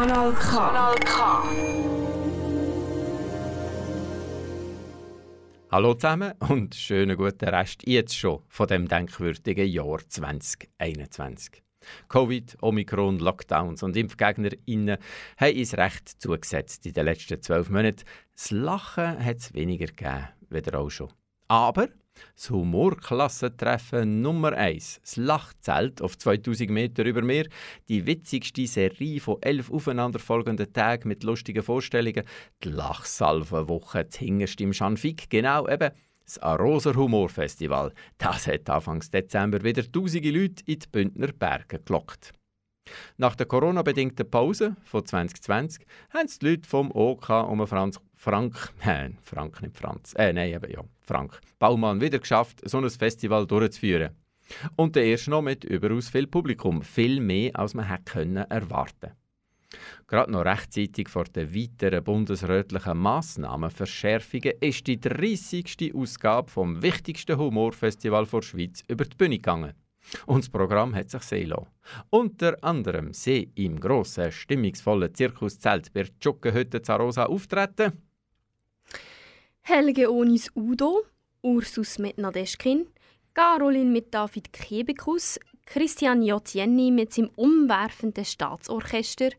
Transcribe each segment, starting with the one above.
Kanal K. Kanal K. Hallo zusammen und schönen guten Rest jetzt schon von dem denkwürdigen Jahr 2021. Covid, Omikron, Lockdowns und ImpfgegnerInnen haben uns recht zugesetzt in den letzten zwölf Monaten. Das Lachen hat es weniger gegeben, wieder auch schon. Aber das Humorklassentreffen Nummer 1, das Lachzelt auf 2000 Meter über Meer, die witzigste Serie von elf aufeinanderfolgenden Tagen mit lustigen Vorstellungen, die Lachsalvenwoche, das hingerste im Schanfik, genau eben das Aroser Humorfestival. Das hat Anfang Dezember wieder tausende Leute in die Bündner Berge gelockt. Nach der Corona-bedingten Pause von 2020 haben die Leute vom OK um Franz Frank, nein, Frank nicht Franz, äh, nein, eben ja, Frank Baumann wieder geschafft, so ein Festival durchzuführen. Und der erst noch mit überaus viel Publikum, viel mehr als man hätte können erwarten. Gerade noch rechtzeitig vor den weiteren bundesrätlichen Massnahmenverschärfungen ist die 30. Ausgabe vom wichtigsten Humorfestival der Schweiz über die Bühne gegangen. Und das Programm hat sich sehen lassen. Unter anderem sie im grossen, stimmungsvollen Zirkuszelt bei Tschuckenhütte Zarosa auftreten. Helge Onis Udo, Ursus mit Nadeschkin, Caroline mit David Kebekus, Christian Jotjenny mit seinem umwerfenden Staatsorchester,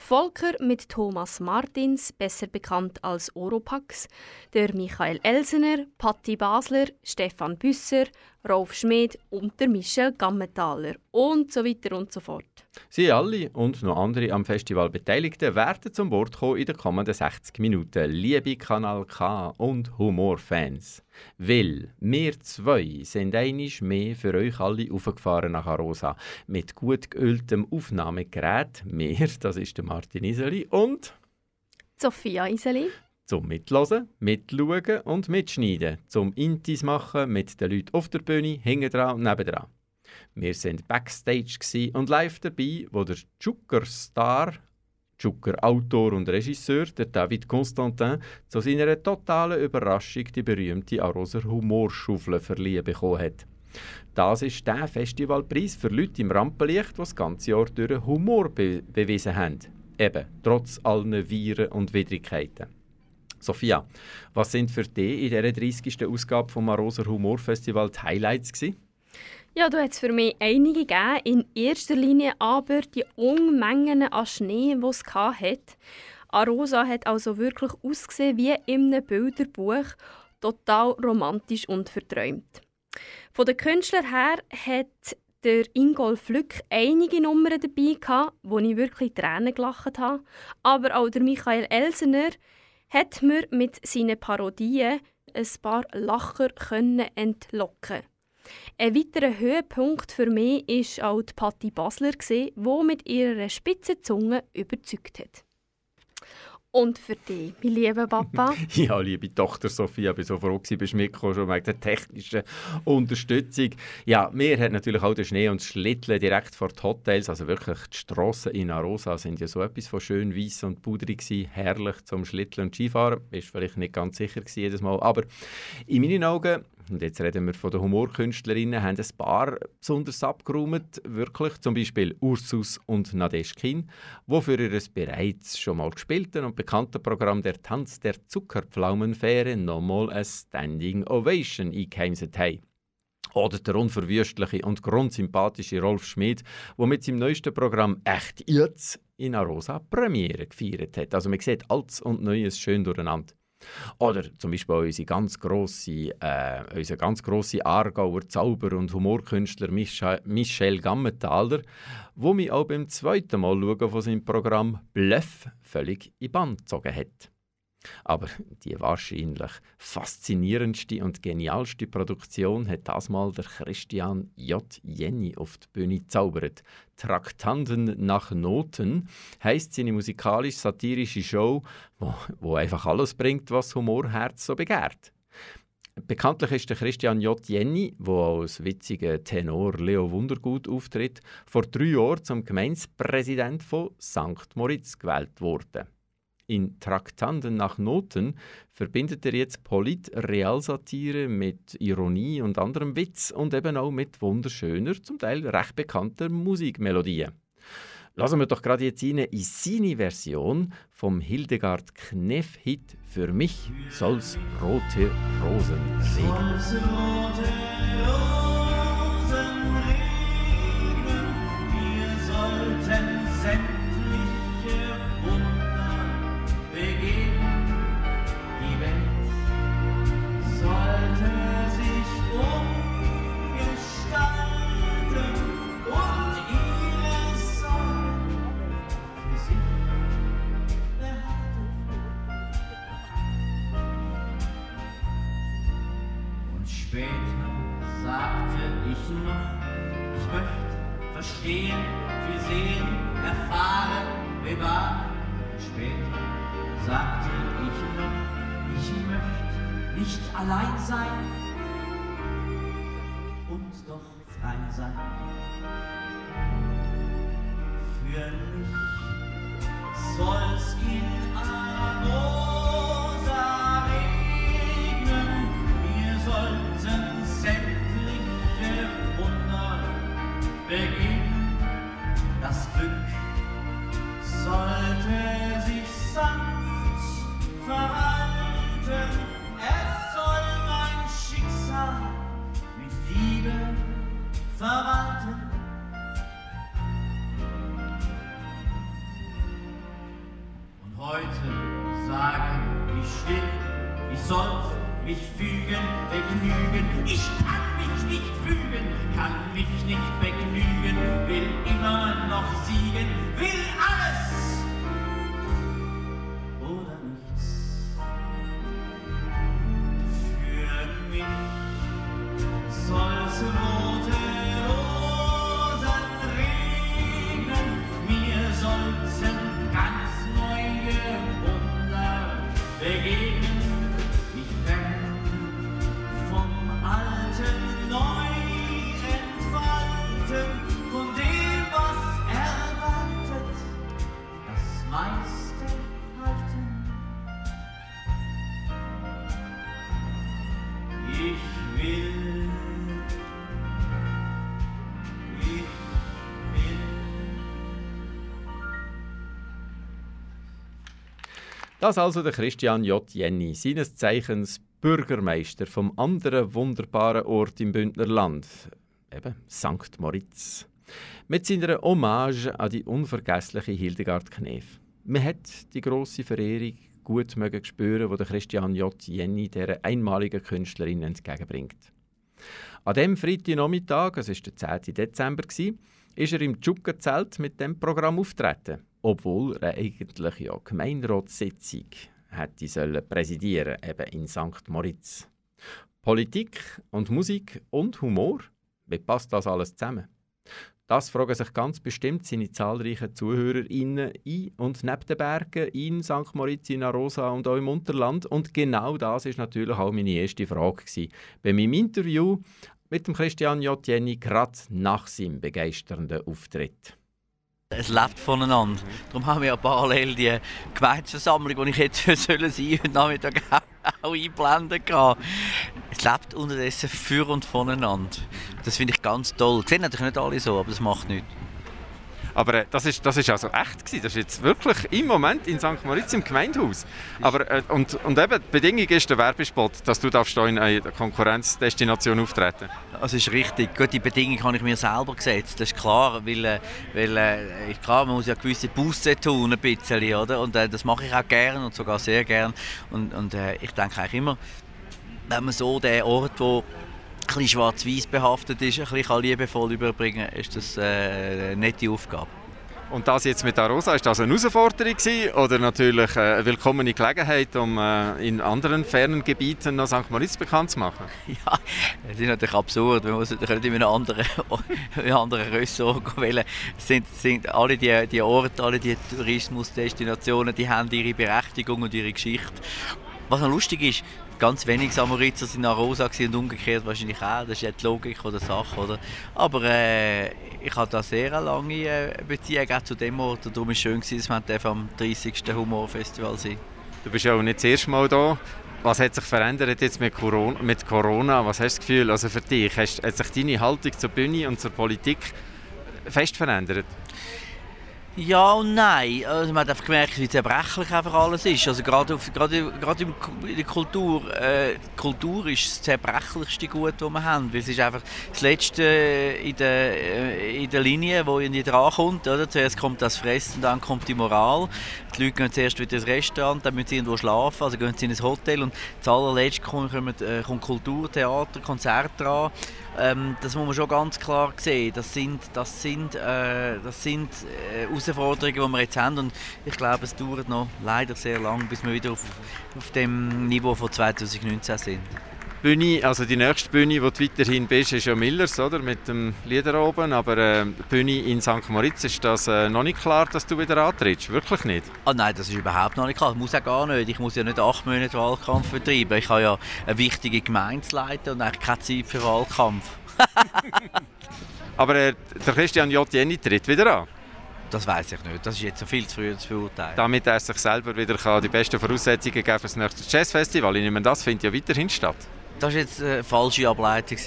Volker mit Thomas Martins, besser bekannt als Oropax, der Michael Elsener, Patti Basler, Stefan Büsser, Rolf Schmid und der Michel Gammenthaler und so weiter und so fort. Sie alle und noch andere am Festival Beteiligten werden zum Wort kommen in den kommenden 60 Minuten. Liebe Kanal K und Humorfans. Weil wir zwei sind einisch mehr für euch alle aufgefahren nach Arosa. Mit gut geöltem Aufnahmegerät. Wir, das ist der Martin Iseli und Sophia Iseli. Zum Mitlosen, Mitschauen und Mitschneiden. Zum Intis machen mit den Leuten auf der Bühne, hinten dran und nebendran. Wir sind Backstage und live dabei, wo der Zucker-Star, Zucker-Autor und Regisseur, der David Constantin, zu seiner totalen Überraschung die berühmte Aroser Humorschaufel verliehen bekommen hat. Das ist der Festivalpreis für Leute im Rampenlicht, die das ganze Jahr durch Humor be bewiesen haben. Eben, trotz allen Viren und Widrigkeiten. Sophia, was sind für dich in dieser 30. Ausgabe vom Aroser Humorfestival die Highlights gewesen? Ja, da hat es für mich einige gegeben. In erster Linie aber die Unmengen an Schnee, die es hatte. Arosa hat also wirklich ausgesehen wie in einem Bilderbuch, total romantisch und verträumt. Von den Künstlern her hat der Ingolf Lück einige Nummern dabei gehabt, wo ich wirklich Tränen gelacht habe. Aber auch der Michael Elsener hat mir mit seinen Parodien ein paar Lacher entlocken ein weiterer Höhepunkt für mich war auch die Patti Basler, die mit ihrer spitzen Zunge überzeugt hat. Und für dich, mein lieber Papa? ja, liebe Tochter Sophia, ich bin so froh, dass du mitgekommen schon wegen der technischen Unterstützung. Ja, mir hat natürlich auch der Schnee und das Schlitteln direkt vor den Hotels, also wirklich die Strassen in Arosa sind ja so etwas von schön weiß und pudrig gewesen, herrlich zum Schlitteln und Skifahren. Ist vielleicht nicht ganz sicher gewesen, jedes Mal, aber in meinen Augen und jetzt reden wir von den Humorkünstlerinnen, haben ein paar besonders abgeräumt, wirklich, zum Beispiel Ursus und Nadeschkin, die für ihr bereits schon mal gespielten und bekannten Programm «Der Tanz der Zuckerpflaumenfähre» nochmal eine Standing Ovation eingeheimset haben. Oder der unverwüstliche und grundsympathische Rolf Schmid, der mit seinem neuesten Programm «Echt jetzt» in Arosa Premiere gefeiert hat. Also man sieht Altes und Neues schön durcheinander. Oder zum Beispiel unsere ganz grosse, äh, unser ganz grosse Aargauer Zauber- und Humorkünstler Michel, Michel Gammenthaler, wo mich auch beim zweiten Mal schauen von seinem Programm Bluff völlig in Band gezogen hat. Aber die wahrscheinlich faszinierendste und genialste Produktion hat das mal der Christian J. Jenny auf die Bühne gezaubert. Traktanten nach Noten heißt seine musikalisch-satirische Show, wo, wo einfach alles bringt, was Humorherz so begehrt. Bekanntlich ist der Christian J. Jenny, der als witziger Tenor Leo Wundergut auftritt, vor drei Jahren zum Gemeindepräsident von St. Moritz gewählt worden. In Traktanten nach Noten verbindet er jetzt Polit-Realsatire mit Ironie und anderem Witz und eben auch mit wunderschöner, zum Teil recht bekannter Musikmelodien. Lassen wir doch gerade jetzt rein in seine Version vom Hildegard Kneff-Hit «Für mich soll's rote Rosen regnen». Verstehen, viel sehen, erfahren, bewahren. Später sagte ich noch, ich möchte nicht allein sein und doch frei sein. Für mich soll's in Das also der Christian J. Jenny, seines Zeichens Bürgermeister vom anderen wunderbaren Ort im Bündnerland, eben St. Moritz. Mit seiner Hommage an die unvergessliche Hildegard Knef. Man hat die große Verehrung gut mögen spüren, wo der Christian J. Jenny der einmaligen Künstlerin entgegenbringt. An dem Freitagnachmittag, es war der 10. Dezember, ist er im Tschuggenzelt mit dem Programm auftreten obwohl er eigentlich ja Gemeinderatssitzung hätte sollen präsidieren, eben in St. Moritz. Politik und Musik und Humor, wie passt das alles zusammen? Das fragen sich ganz bestimmt seine zahlreichen ZuhörerInnen in und neben den Bergen in St. Moritz, in Arosa und auch im Unterland. Und genau das ist natürlich auch meine erste Frage gewesen. bei meinem Interview mit dem Christian J. Jenny gerade nach seinem begeisternden Auftritt. Es lebt voneinander. Darum haben wir ja parallel die Gemeindeversammlung, die ich jetzt sein sollen heute Nachmittag auch einblenden kann. Es lebt unterdessen für und voneinander. Das finde ich ganz toll. Das sehen natürlich nicht alle so, aber das macht nichts. Aber äh, das ist, das ist also echt gewesen. Das ist jetzt wirklich im Moment in St. Moritz im Gemeindehaus. Aber, äh, und, und eben, die Bedingung ist der Werbespot, dass du darfst in einer Konkurrenzdestination auftreten Das ist richtig. Gut, die Bedingung habe ich mir selber gesetzt. Das ist klar, weil, äh, weil äh, klar, man muss ja gewisse Busse tun, ein bisschen, oder? Und äh, das mache ich auch gerne und sogar sehr gerne. Und, und äh, ich denke eigentlich immer, wenn man so den Ort, wo bisschen schwarz-weiß behaftet ist, ein bisschen liebevoll überbringen kann, ist das äh, eine nette Aufgabe. Und das jetzt mit Arosa, ist das eine Herausforderung gewesen, oder natürlich äh, eine willkommene Gelegenheit, um äh, in anderen fernen Gebieten noch St. Moritz bekannt zu machen? Ja, es ist natürlich absurd. Man muss natürlich in einem anderen, in einem anderen Ressort wählen. Sind, sind alle die, die Orte, alle die Tourismusdestinationen, die haben ihre Berechtigung und ihre Geschichte. Was noch lustig ist, ganz wenig Samoritzer sind nach Rosa und umgekehrt wahrscheinlich auch. Das ist ja die Logik der Sache, oder? Aber äh, ich hatte da sehr eine lange äh, Beziehung auch zu dem Ort und darum war es schön, dass wir am 30. Humorfestival sind. Du bist ja auch nicht das erste Mal da. Was hat sich verändert jetzt mit Corona? Mit Corona? Was hast du das Gefühl, also für dich, hat sich deine Haltung zur Bühne und zur Politik fest verändert? Ja und nein. Also man hat einfach gemerkt, wie zerbrechlich einfach alles ist. Also gerade, auf, gerade, gerade in der Kultur. Äh, Kultur ist das zerbrechlichste Gut, das wir haben. Weil es ist einfach das Letzte in der, äh, in der Linie, wo irgendwie drankommt. Oder? Zuerst kommt das Fressen, dann kommt die Moral. Die Leute gehen zuerst wieder ins Restaurant, dann müssen sie irgendwo schlafen, also gehen sie in ein Hotel. Und das allerletzte kommt, äh, kommt Kultur, Theater, Konzert dran. Ähm, das muss man schon ganz klar sehen. Das sind, das sind, äh, das sind äh, Herausforderungen, die wir jetzt haben. Und ich glaube, es dauert noch leider sehr lang, bis wir wieder auf, auf dem Niveau von 2019 sind. Bühne, also die nächste Bühne, wo du weiterhin bist, ist ja Millers, oder? Mit dem Lieder oben. Aber äh, die Bühne in St. Moritz, ist das äh, noch nicht klar, dass du wieder antrittst? Wirklich nicht? Ah, nein, das ist überhaupt noch nicht klar. Ich muss auch gar nicht. Ich muss ja nicht acht Monate Wahlkampf betreiben. Ich habe ja eine wichtige Gemeinde und eigentlich keine Zeit für Wahlkampf. Aber äh, der Christian J. Jenny tritt wieder an? Das weiß ich nicht. Das ist jetzt viel zu früh zu beurteilen. Damit er sich selber wieder die besten Voraussetzungen geben für das nächste Jazzfestival. Ich nehme, das findet ja weiterhin statt. Das war jetzt eine falsche Ableitung.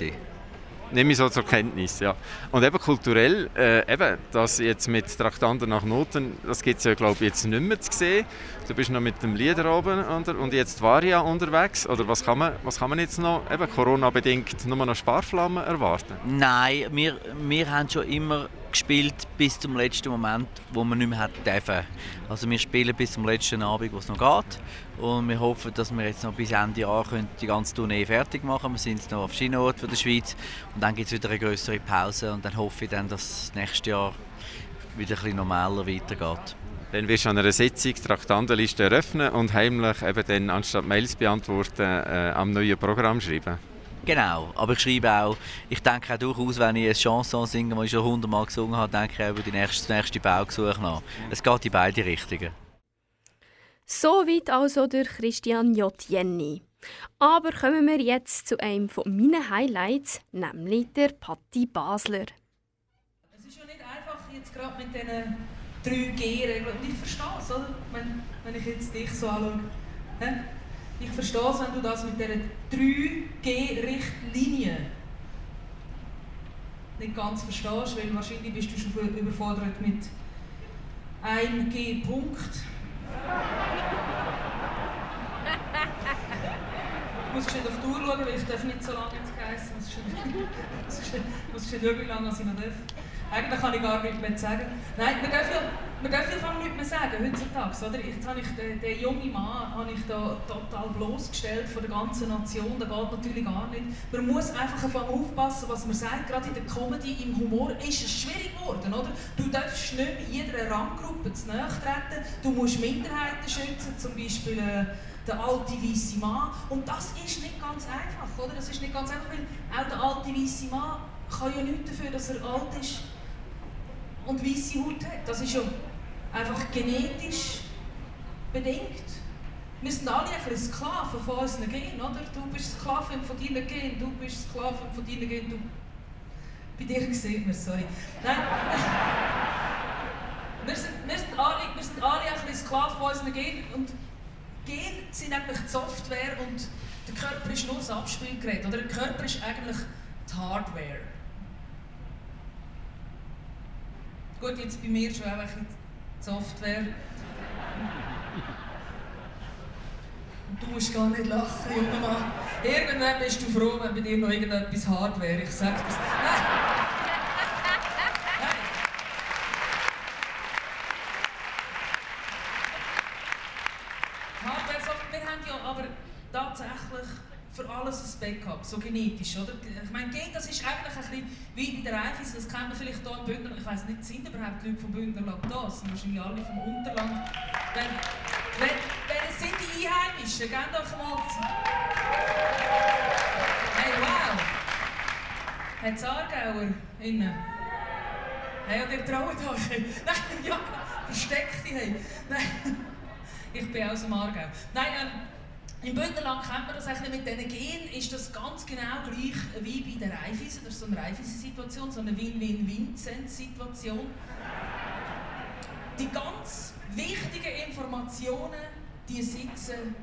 Nehme ich so zur Kenntnis, ja. Und eben kulturell, äh, eben, das jetzt mit Traktanten nach Noten, das gibt es ja, glaube ich, jetzt nicht mehr zu sehen. Du bist noch mit dem Lieder oben und, und jetzt war ja unterwegs. Oder was kann man, was kann man jetzt noch, eben Corona-bedingt, nur noch Sparflammen erwarten? Nein, wir, wir haben schon immer gespielt bis zum letzten Moment, wo man nicht mehr hat dürfen. Also wir spielen bis zum letzten Abend, wo es noch geht. Und wir hoffen, dass wir jetzt noch bis Ende Jahr die ganze Tournee fertig machen können. Wir sind noch auf verschiedenen Orten der Schweiz. Und dann gibt es wieder eine größere Pause. Und dann hoffe ich dann, dass das nächste Jahr wieder ein normaler weitergeht. Dann wirst du an einer Sitzung die Traktandenliste eröffnen und heimlich eben dann anstatt Mails beantworten äh, am neuen Programm schreiben. Genau, aber ich schreibe auch, ich denke auch durchaus, wenn ich eine Chanson singe, die ich schon hundertmal gesungen habe, denke ich auch über die nächste, das nächste Baugesuch nach. Es geht in beide Richtungen. Soweit also der Christian J. Jenny. Aber kommen wir jetzt zu einem von meinen Highlights, nämlich der Patti Basler. Es ist ja nicht einfach jetzt gerade mit diesen 3G-Regeln. Und ich verstehe es, oder? Wenn, wenn ich jetzt dich so anschaue. Ich verstehe es, wenn du das mit dieser 3G-Richtlinie nicht ganz verstehst, weil wahrscheinlich bist du schon überfordert mit einem G-Punkt. Ich muss schnell auf die Uhr schauen, weil ich darf nicht so lange ins Geiss. Ich muss schnell schauen, wie lange ich noch darf. Eigentlich kann ich gar nichts mehr sagen. Nein, man darf ja, man darf ja nichts mehr sagen heutzutage. Oder? Jetzt habe ich den, den jungen Mann habe ich da total bloßgestellt von der ganzen Nation. Das geht natürlich gar nicht. Man muss einfach aufpassen, was man sagt. Gerade in der Comedy, im Humor ist es schwierig geworden. Oder? Du darfst nicht jeder Ranggruppe zu nahe treten. Du musst Minderheiten schützen, zum Beispiel äh, der alte weiße Mann. Und das ist nicht ganz einfach. Oder? Das ist nicht ganz einfach, weil auch der alte weiße Mann kann ja nichts dafür, dass er alt ist und weiße Haut hat. Das ist ja einfach genetisch bedingt. Wir sind alle ein bisschen Sklaven von unseren Genen, oder? Du bist Sklavin von deinen Genen, du bist Sklavin von deinen Genen, du... Bei dir sieht man sorry. Nein. wir, sind, wir, sind alle, wir sind alle ein bisschen Sklaven von unseren Genen und Gene sind eigentlich die Software und der Körper ist nur das Abspielgerät, oder? Der Körper ist eigentlich die Hardware. Gut, jetzt bei mir schon einfach die Software. Du musst gar nicht lachen, junger Mann. Irgendwann bist du froh, wenn bei dir noch irgendetwas hart wäre. Ich sag das. Nein! Wir haben ja aber tatsächlich für alles ein Backup, so genetisch, oder? Ich meine, das ist eigentlich ein bisschen wie bei der Raiffeisen, das kennt man vielleicht hier im Bündner, ich weiß nicht, sind überhaupt Leute vom Bündnerland da? Das sind wahrscheinlich alle vom Unterland. Wenn, wenn, wer sind die Einheimischen? Gebt doch mal... Hey, wow! Hat es Aargauer innen? Hey, und ihr traut euch? Nein, ja, versteckt die, hey. Nein, ich bin aus dem Aargau. Nein, ähm, im Bündnerland kennt man das eigentlich mit diesen Genen, ist das ganz genau gleich wie bei der Raiffeisen. Das ist so eine Raiffeisen-Situation, so eine Win-Win-Vincent-Situation. Die ganz wichtigen Informationen, die sitzen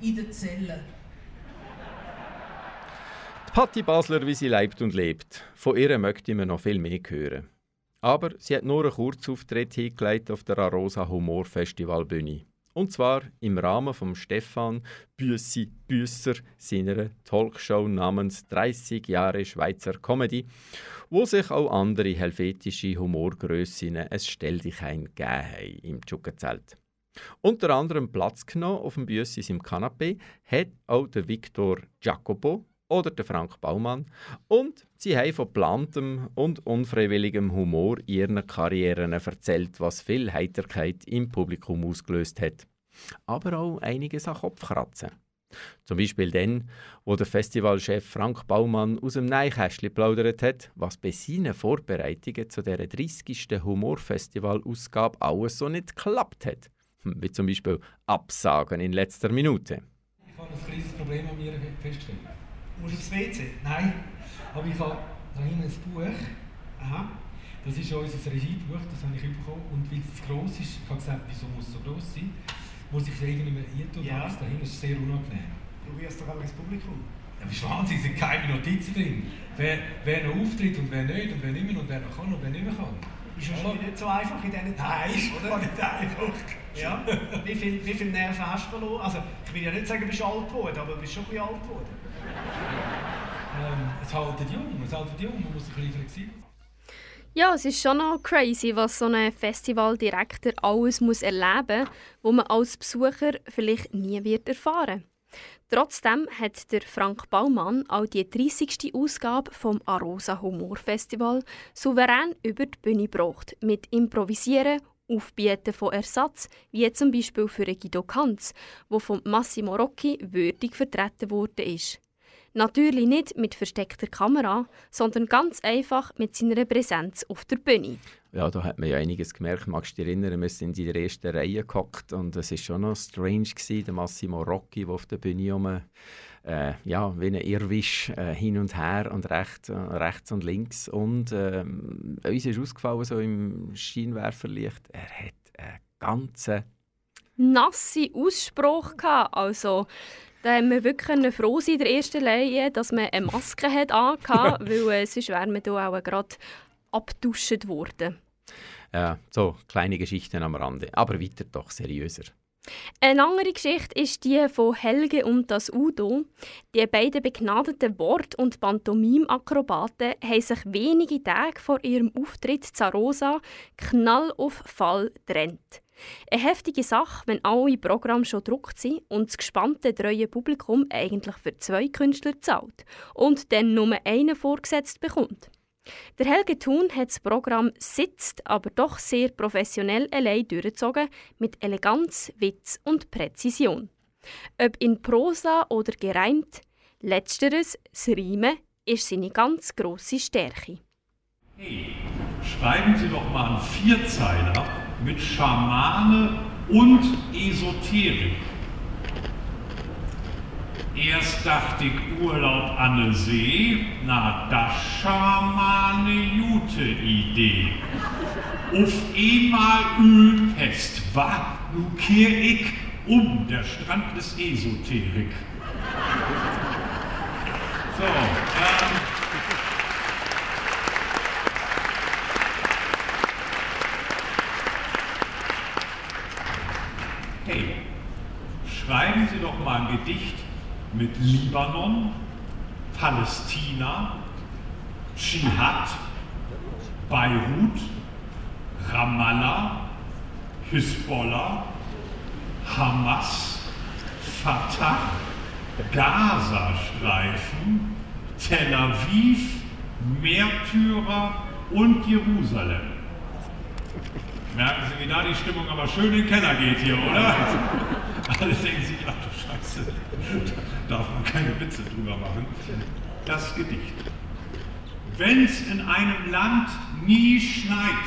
in den Zellen. Die Patti Basler, wie sie lebt und lebt. Von ihr möchte man noch viel mehr hören. Aber sie hat nur einen Kurzauftritt hingelegt auf der Arosa Humor Festival Bühne. Und zwar im Rahmen von Stefan Büssi Büsser seiner Talkshow namens 30 Jahre Schweizer Comedy, wo sich auch andere helvetische Humorgrössinnen es Stell dich ein gegeben im Tschuggenzelt. Unter anderem Platz genommen auf dem Büssis im Kanapee hat auch der Victor Jacopo oder der Frank Baumann und sie haben von geplantem und unfreiwilligem Humor ihren Karrieren erzählt, was viel Heiterkeit im Publikum ausgelöst hat. Aber auch einiges an Kopfkratzen. Zum Beispiel dann, wo der Festivalchef Frank Baumann aus dem Neikästchen plaudert hat, was bei seinen Vorbereitungen zu der 30. Humorfestival-Ausgabe alles so nicht geklappt hat. Hm, wie zum Beispiel Absagen in letzter Minute. Ich habe ein kleines Problem an mir festgestellt. Musst du aufs WC? Nein, aber ich habe da hinten ein Buch. Aha. Das ist unser Regiebuch, das habe ich bekommen. Und weil es zu gross ist, ich habe gesagt, wieso muss es so gross sein, muss ich es irgendwie mehr eintun. Ja. Ja. Da hinten ist sehr unangenehm. Probier es doch einmal ins Publikum. Ja, das ist Wahnsinn, es sind keine Notizen drin. Wer, wer noch auftritt und wer nicht, und wer nicht mehr und wer noch kann und wer nicht mehr kann. Ist wahrscheinlich nicht so einfach in diesen Tagen, Nein, oder? nicht einfach. Ja. Wie viel, wie viel Nerven hast du verloren? Also, ich will ja nicht sagen, du bist alt geworden, aber du bist schon ein bisschen alt geworden. Ähm, es haltet jung, es haltet jung, man muss ein bisschen flexibel sein. Ja, es ist schon noch crazy, was so ein Festivaldirektor alles muss erleben muss, wo man als Besucher vielleicht nie wird erfahren Trotzdem hat der Frank Baumann auch die 30. Ausgabe vom Arosa Humor Festival souverän über die Bühne gebracht, mit Improvisieren, Aufbieten von Ersatz, wie zum Beispiel für Guido Kanz, wo von Massimo Rocchi würdig vertreten wurde ist. Natürlich nicht mit versteckter Kamera, sondern ganz einfach mit seiner Präsenz auf der Bühne. Ja, da hat man ja einiges gemerkt. Magst du dich erinnern, wir sind in der ersten Reihe gehockt und es war schon noch strange, gewesen, der Massimo Rocchi, der auf der Bühne rum, äh, ja, wie ein Irrwisch äh, hin und her und rechts, äh, rechts und links. Und ähm, uns ist ausgefallen, so im Scheinwerferlicht, er hat einen ganzen nasse Ausspruch gehabt. Also, da haben wir wirklich froh sein in der ersten Reihe, dass man eine Maske hat angehabt, weil äh, sonst wären wir hier auch gerade abduscht worden. Ja, so kleine Geschichten am Rande. Aber weiter doch seriöser. Eine andere Geschichte ist die von Helge und das Udo. Die beiden begnadeten Wort- und Pantomim-Akrobaten haben sich wenige Tage vor ihrem Auftritt zu Rosa knall auf Fall getrennt. Eine heftige Sache, wenn alle Programme schon gedruckt sind und das gespannte, treue Publikum eigentlich für zwei Künstler zahlt und dann nur einen vorgesetzt bekommt. Der Helge Thun hat das Programm sitzt, aber doch sehr professionell allein durchgezogen, mit Eleganz, Witz und Präzision. Ob in Prosa oder gereimt, letzteres, das Reimen, ist seine ganz grosse Stärke. Hey, schreiben Sie doch mal einen Vierzeiler mit Schamane und Esoterik. Erst dachte ich Urlaub an der See, na das Schamane gute Idee. Auf einmal Ölpest, wa, nu kehr ich um, der Strand ist Esoterik. So, ähm, Hey, schreiben Sie doch mal ein Gedicht mit Libanon, Palästina, Dschihad, Beirut, Ramallah, Hisbollah, Hamas, Fatah, Gazastreifen, Tel Aviv, Märtyrer und Jerusalem. Merken Sie, wie da die Stimmung aber schön in den Keller geht hier, oder? Alle denken sich, ach du Scheiße, da darf man keine Witze drüber machen. Das Gedicht. Wenn es in einem Land nie schneit,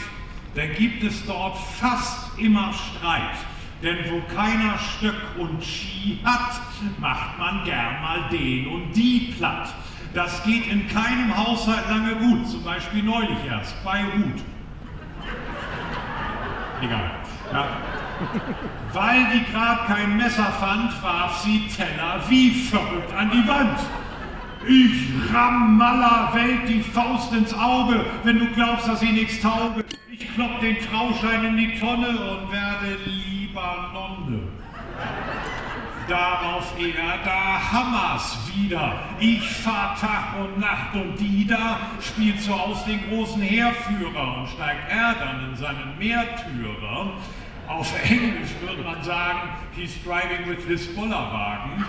dann gibt es dort fast immer Streit. Denn wo keiner Stöck und Ski hat, macht man gern mal den und die platt. Das geht in keinem Haushalt lange gut, zum Beispiel neulich erst bei Ruth. Egal. Ja. Weil die gerade kein Messer fand, warf sie Teller wie verrückt an die Wand. Ich ramm aller Welt die Faust ins Auge, wenn du glaubst, dass sie nichts tauge. Ich klopp den Trauschein in die Tonne und werde lieber Nonne. Darauf er, da hammer's wieder. Ich fahr Tag und Nacht und die da spielt so aus den großen Heerführer und steigt er dann in seinen Mehrtürer. Auf Englisch würde man sagen, he's driving with Hisbollah-Wagen.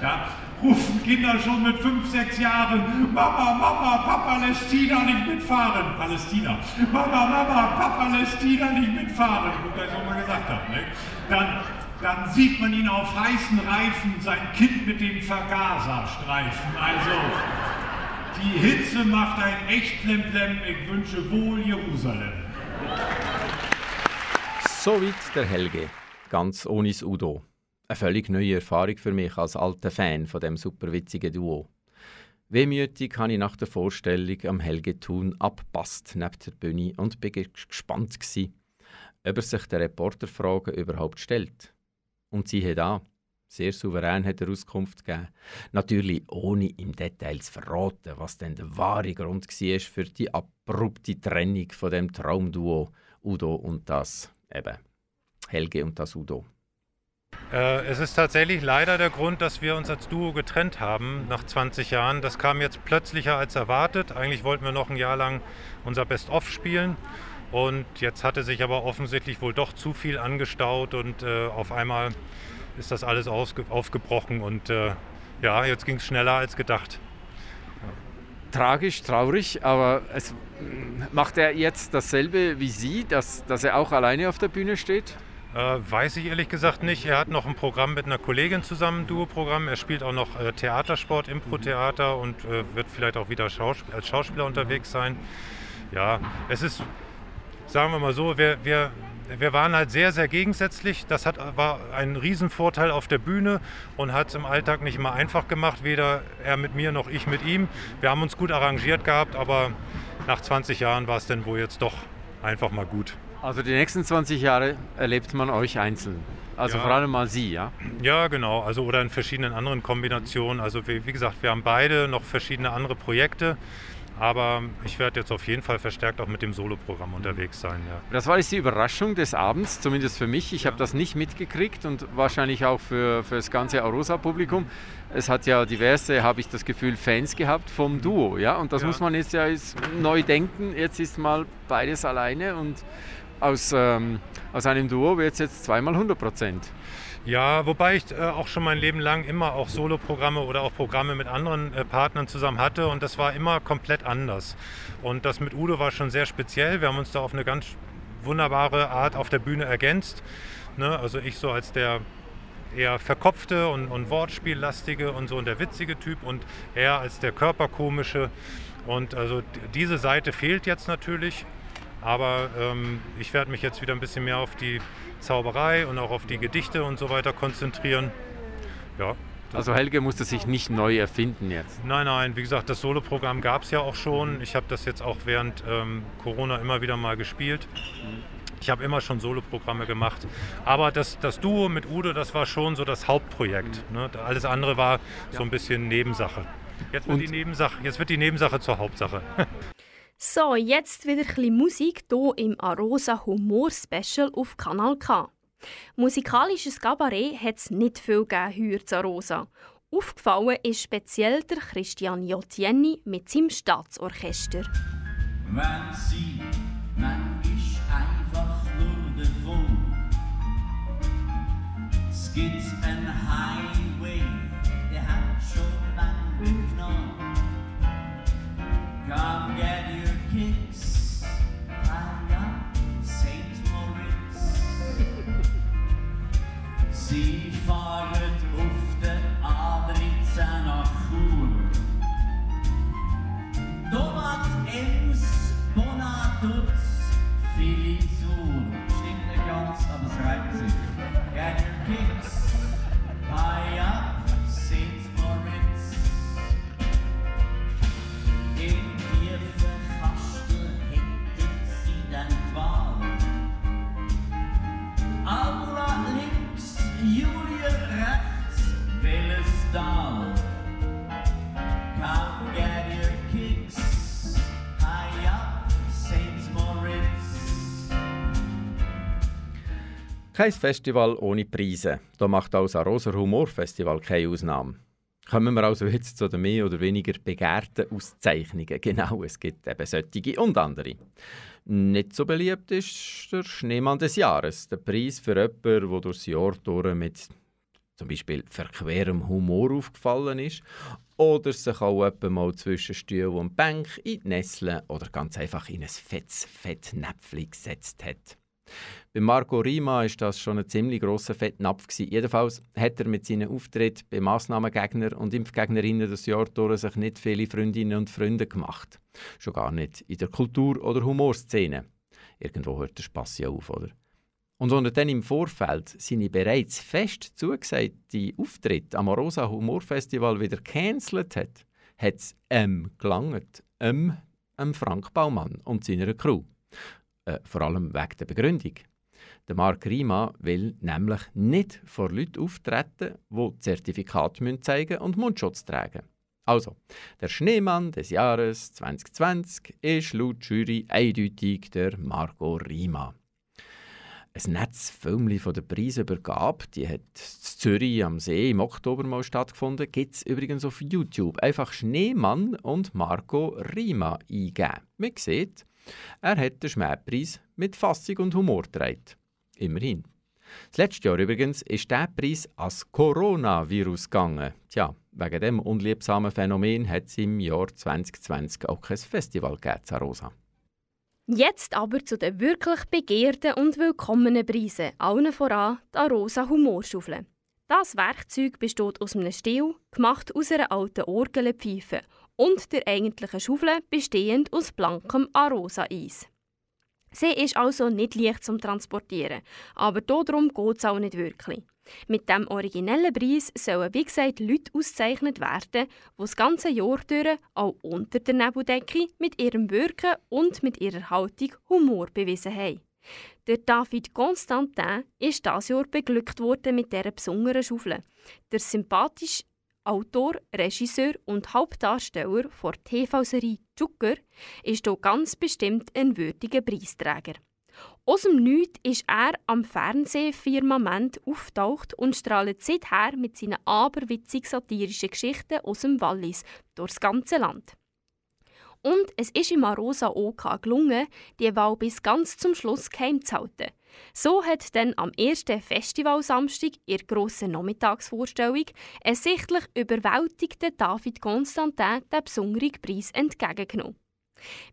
Ja, rufen Kinder schon mit fünf, sechs Jahren, Mama, Mama, Papa lässt Tina nicht mitfahren. Palästina. Mama, Mama, Papa lässt Tina nicht mitfahren. Gut, dass ich auch mal gesagt habe. Ne? Dann, dann sieht man ihn auf heißen Reifen sein Kind mit dem Vergaser streifen. Also, die Hitze macht ein echt Plemplem. Ich wünsche wohl Jerusalem. Soweit der Helge, ganz ohne das Udo. Eine völlig neue Erfahrung für mich als alter Fan von dem superwitzigen Duo. Wehmütig habe ich nach der Vorstellung am Helge Thun abpasst neben der Bühne und bin gespannt gewesen, ob er sich der Reporterfragen überhaupt stellt. Und siehe da, sehr souverän hat er Auskunft gegeben. Natürlich ohne im Detail zu verraten, was denn der wahre Grund war für die abrupte Trennung von dem Traumduo Udo und das eben Helge und das Udo. Äh, es ist tatsächlich leider der Grund, dass wir uns als Duo getrennt haben nach 20 Jahren. Das kam jetzt plötzlicher als erwartet. Eigentlich wollten wir noch ein Jahr lang unser Best-of spielen. Und jetzt hatte sich aber offensichtlich wohl doch zu viel angestaut und äh, auf einmal ist das alles aufgebrochen und äh, ja, jetzt ging es schneller als gedacht. Tragisch, traurig, aber es, macht er jetzt dasselbe wie Sie, dass, dass er auch alleine auf der Bühne steht? Äh, weiß ich ehrlich gesagt nicht. Er hat noch ein Programm mit einer Kollegin zusammen, ein Duo-Programm. Er spielt auch noch äh, Theatersport, Impro-Theater und äh, wird vielleicht auch wieder Schaus als Schauspieler unterwegs sein. Ja, es ist, sagen wir mal so, wir, wir, wir waren halt sehr, sehr gegensätzlich. Das hat, war ein Riesenvorteil auf der Bühne und hat es im Alltag nicht immer einfach gemacht, weder er mit mir noch ich mit ihm. Wir haben uns gut arrangiert gehabt, aber nach 20 Jahren war es dann wohl jetzt doch einfach mal gut. Also die nächsten 20 Jahre erlebt man euch einzeln. Also ja. vor allem mal Sie, ja? Ja, genau. Also oder in verschiedenen anderen Kombinationen. Also wie, wie gesagt, wir haben beide noch verschiedene andere Projekte. Aber ich werde jetzt auf jeden Fall verstärkt auch mit dem Soloprogramm unterwegs sein. Ja. Das war jetzt die Überraschung des Abends, zumindest für mich. Ich ja. habe das nicht mitgekriegt und wahrscheinlich auch für, für das ganze Arosa-Publikum. Es hat ja diverse, habe ich das Gefühl, Fans gehabt vom Duo. Ja? Und das ja. muss man jetzt ja jetzt neu denken. Jetzt ist mal beides alleine und aus, ähm, aus einem Duo wird es jetzt zweimal 100 Prozent. Ja, wobei ich äh, auch schon mein Leben lang immer auch Solo-Programme oder auch Programme mit anderen äh, Partnern zusammen hatte und das war immer komplett anders. Und das mit Udo war schon sehr speziell. Wir haben uns da auf eine ganz wunderbare Art auf der Bühne ergänzt. Ne? Also ich so als der eher verkopfte und, und wortspiellastige und so und der witzige Typ und er als der körperkomische. Und also diese Seite fehlt jetzt natürlich. Aber ähm, ich werde mich jetzt wieder ein bisschen mehr auf die Zauberei und auch auf die Gedichte und so weiter konzentrieren. Ja. Also Helge musste sich nicht neu erfinden jetzt. Nein, nein, wie gesagt, das Soloprogramm gab es ja auch schon. Ich habe das jetzt auch während ähm, Corona immer wieder mal gespielt. Ich habe immer schon Soloprogramme gemacht. Aber das, das Duo mit Udo, das war schon so das Hauptprojekt. Ne? Alles andere war so ein bisschen Nebensache. Jetzt wird, die Nebensache, jetzt wird die Nebensache zur Hauptsache. So, jetzt wieder ein bisschen Musik hier im Arosa Humor Special auf Kanal K. Musikalisches Kabarett hat es nicht viel gegeben hier zu Arosa. Aufgefallen ist speziell der Christian Jotienni mit seinem Staatsorchester. Wenn sie, man ist einfach nur davon. Es gibt einen Highway, der hat schon lange genommen. Come get your Sie fahren Kein Festival ohne Preise. Da macht auch das Arosa Humor Festival keine Ausnahme. Kommen wir also jetzt zu den mehr oder weniger begehrten Auszeichnungen. Genau, es gibt eben solche und andere. Nicht so beliebt ist der Schneemann des Jahres, der Preis für jemanden, der durchs Jahr durch mit zum Beispiel verquerem Humor aufgefallen ist oder sich auch etwa mal zwischen Stuhl und Bank in die Nesseln oder ganz einfach in ein fettes Fettnäpfchen gesetzt hat. Bei Marco Rima war das schon ein ziemlich grosser Fettnapf. Gewesen. Jedenfalls hat er mit seinen Auftritten bei Massnahmengegner und Impfgegnerinnen das Jahr durch sich nicht viele Freundinnen und Freunde gemacht. Schon gar nicht in der Kultur- oder Humorszene. Irgendwo hört der Spass ja auf, oder? Und als er dann im Vorfeld seine bereits fest zugesagte Auftritte am Rosa Humorfestival wieder gecancelt hat, hat es ähm, gelangt, ähm Frank Baumann und seiner Crew. Äh, vor allem wegen der Begründung. Der Marc Rima will nämlich nicht vor Leuten auftreten, die Zertifikat zeigen und Mundschutz tragen. Also, der Schneemann des Jahres 2020 ist laut Jury eindeutig der Marco Rima. Ein nettes Film von der Preisübergabe, die hat in Zürich am See im Oktober mal stattgefunden, gibt es übrigens auf YouTube. Einfach Schneemann und Marco Rima eingeben. Man sieht, er hat den Schmähpreis mit Fassung und Humor getragen. Immerhin. Das letzte Jahr übrigens ist der Preis als Coronavirus gegangen. Tja, wegen dem unliebsamen Phänomen hat es im Jahr 2020 auch kein Festival gegeben, Rosa. Jetzt aber zu den wirklich begehrten und willkommenen Preisen, allen voran der Rosa Humorschaufel. Das Werkzeug besteht aus einem Stiel, gemacht aus einer alten Orgelpfeife und der eigentlichen Schaufel bestehend aus blankem Arosa-Eis. Sie ist also nicht leicht zum Transportieren, aber darum geht es auch nicht wirklich. Mit dem originellen Preis sollen wie gesagt Leute ausgezeichnet werden, die das ganze Jahr durch auch unter der Nebeldecke mit ihrem Wirken und mit ihrer Haltung Humor bewiesen haben. Der David Constantin ist dieses Jahr beglückt worden mit dieser besonderen Schaufel. Der sympathische Autor, Regisseur und Hauptdarsteller der TV-Serie Zucker ist hier ganz bestimmt ein würdiger Preisträger. Aus dem Nichts ist er am Fernsehfirmament auftaucht und strahlt seither mit seinen aberwitzig satirischen Geschichten aus dem Wallis durchs ganze Land. Und es ist im Arosa OK gelungen, die Wahl bis ganz zum Schluss geheim zu halten. So hat dann am ersten Festivalsamstag der grossen Nachmittagsvorstellung ein sichtlich überwältigter David Constantin den besonderen Preis entgegengenommen.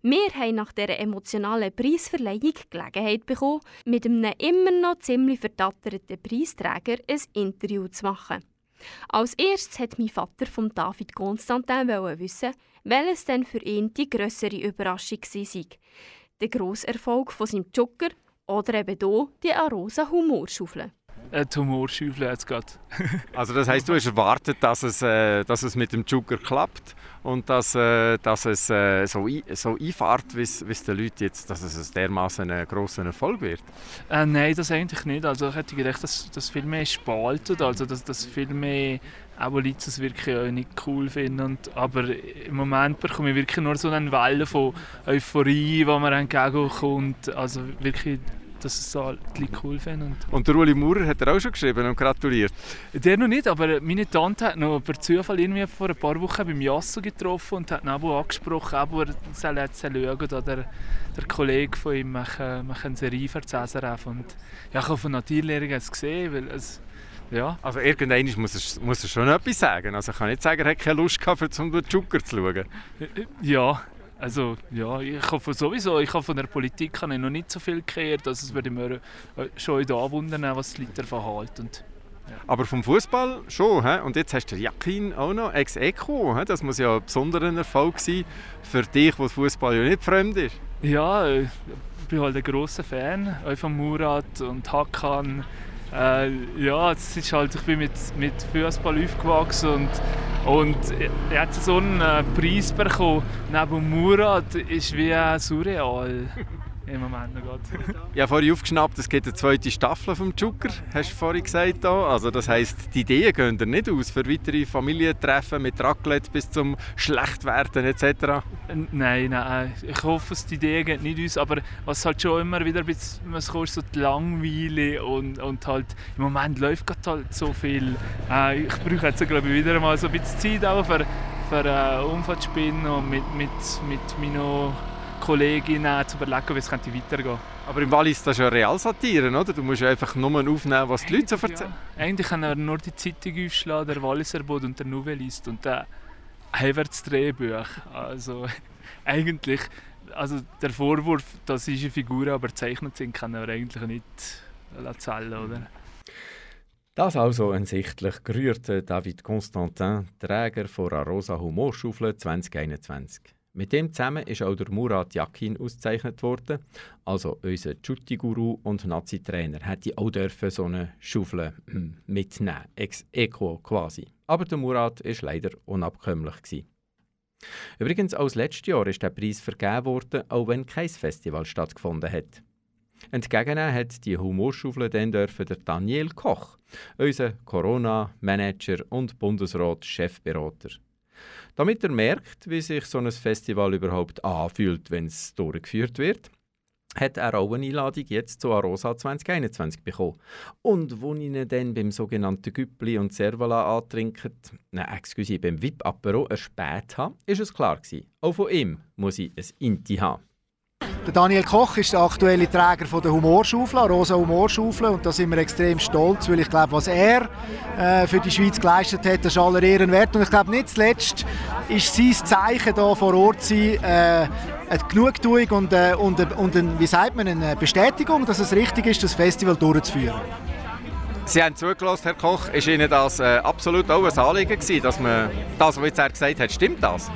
Wir haben nach dieser emotionalen Preisverleihung Gelegenheit bekommen, mit einem immer noch ziemlich verdatterten Preisträger ein Interview zu machen. Als erstes hat mein Vater von David Constantin wissen, welches denn für ihn die grössere Überraschung war. Der grosse Erfolg von seinem Joker oder eben hier die Arosa Humorschaufel. Eine Humorschaufel jetzt gerade. also das heisst, du hast erwartet, dass es, äh, dass es mit dem Joker klappt und dass, äh, dass es äh, so, ein, so einfährt, wie es den Leuten jetzt, dass es dermaßen ein grosser Erfolg wird? Äh, nein, das eigentlich nicht. Also ich hätte gedacht, dass das viel mehr spaltet, also dass das viel mehr auch Leute das wirklich auch nicht cool finden. Und, aber im Moment bekomme ich wirklich nur so eine Welle von Euphorie, die mir entgegenkommt. Also wirklich dass es so die Leute cool finden. Und der Uli Maurer hat er auch schon geschrieben und gratuliert? Der noch nicht, aber meine Tante hat noch per Zufall irgendwie vor ein paar Wochen beim Jasso getroffen und hat ihn angesprochen, er soll jetzt schauen, oder der, der Kollege von ihm macht, macht eine Serie für CSRF. Und ja, ich habe von Naturlehrer es gesehen, weil es ja. Also irgendwann muss er, muss er schon etwas sagen. Also ich kann nicht sagen, er hat keine Lust gehabt, um den Zucker zu schauen. Ja, also ja, ich hoffe sowieso, ich habe von der Politik habe noch nicht so viel gehört, also es würde mich schon da wundern, was die Leute davon halten. Ja. Aber vom Fußball schon, he? und jetzt hast du Jakin auch noch ex eco das muss ja ein besonderer Erfolg sein für dich, wo Fußball ja nicht fremd ist. Ja, ich bin halt ein großer Fan, auch von Murat und Hakan. Äh, ja, es ist halt, ich bin mit, mit Fußball aufgewachsen und und er hat so einen äh, Preis bekommen. Neben Murat ist wie surreal. Im Moment noch geht. Ich habe vorhin aufgeschnappt, es gibt eine zweite Staffel vom Joker, hast du vorhin gesagt. Hier. Also das heisst, die Ideen gehen dir nicht aus für weitere Familientreffen mit Raclette bis zum Schlechtwerden etc.? Nein, nein, ich hoffe, dass die Ideen gehen nicht aus, aber was halt schon immer wieder ein bisschen, es kommt so die Langweile und, und halt im Moment läuft gerade halt so viel. Äh, ich brauche jetzt glaube ich wieder mal so ein bisschen Zeit auch für, für äh, und mit, mit, mit meinen Kolleginnen zu überlegen, wie es könnte weitergehen Aber im Wallis das ist ja Realsatire, oder? Du musst einfach nur aufnehmen, was die Leute so erzählen. Ja. Eigentlich kann er nur die Zeitung aufschlagen, der Walliser Boot und der Novelist und dann haben wir das Drehbuch. Also eigentlich, also der Vorwurf, dass unsere Figuren aber gezeichnet sind, kann er eigentlich nicht zählen, oder? Das also ein sichtlich gerührter David Constantin, Träger von Rosa Humorschaufel 2021. Mit dem zusammen ist auch der Murat Yakin ausgezeichnet worden. Also unser Chutti-Guru und Nazi-Trainer hätte auch dürfen so eine Schaufel hm, mitnehmen, ex equo quasi. Aber der Murat ist leider unabkömmlich gewesen. Übrigens, auch letztes Jahr ist der Preis vergeben worden, auch wenn kein Festival stattgefunden hat. Entgegennehmen hat die Humorschaufel dann dürfen der Daniel Koch, unser Corona-Manager und Bundesrat-Chefberater. Damit er merkt, wie sich so ein Festival überhaupt anfühlt, wenn es durchgeführt wird, hat er auch eine Einladung jetzt zu Arosa 2021 bekommen. Und wo ihn dann beim sogenannten Güppli und Servala antrinken, nein, excuse, beim VIP-Apero erspäht habe, ist es klar gewesen. Auch von ihm muss ich ein Inti haben. Daniel Koch ist der aktuelle Träger von der Humorschaufel, Rosa Humorschaufel, und da sind wir extrem stolz, weil ich glaube, was er äh, für die Schweiz geleistet hat, ist aller Ehren wert. Und ich glaube, nicht zuletzt ist sein Zeichen hier vor Ort sein, äh, eine Genugtuung und, äh, und, und, und wie sagt man, eine Bestätigung, dass es richtig ist, das Festival durchzuführen. Sie haben zugelassen, Herr Koch. Ist Ihnen das äh, absolut auch ein Anliegen gewesen, dass man das, was jetzt er gesagt hat, stimmt das?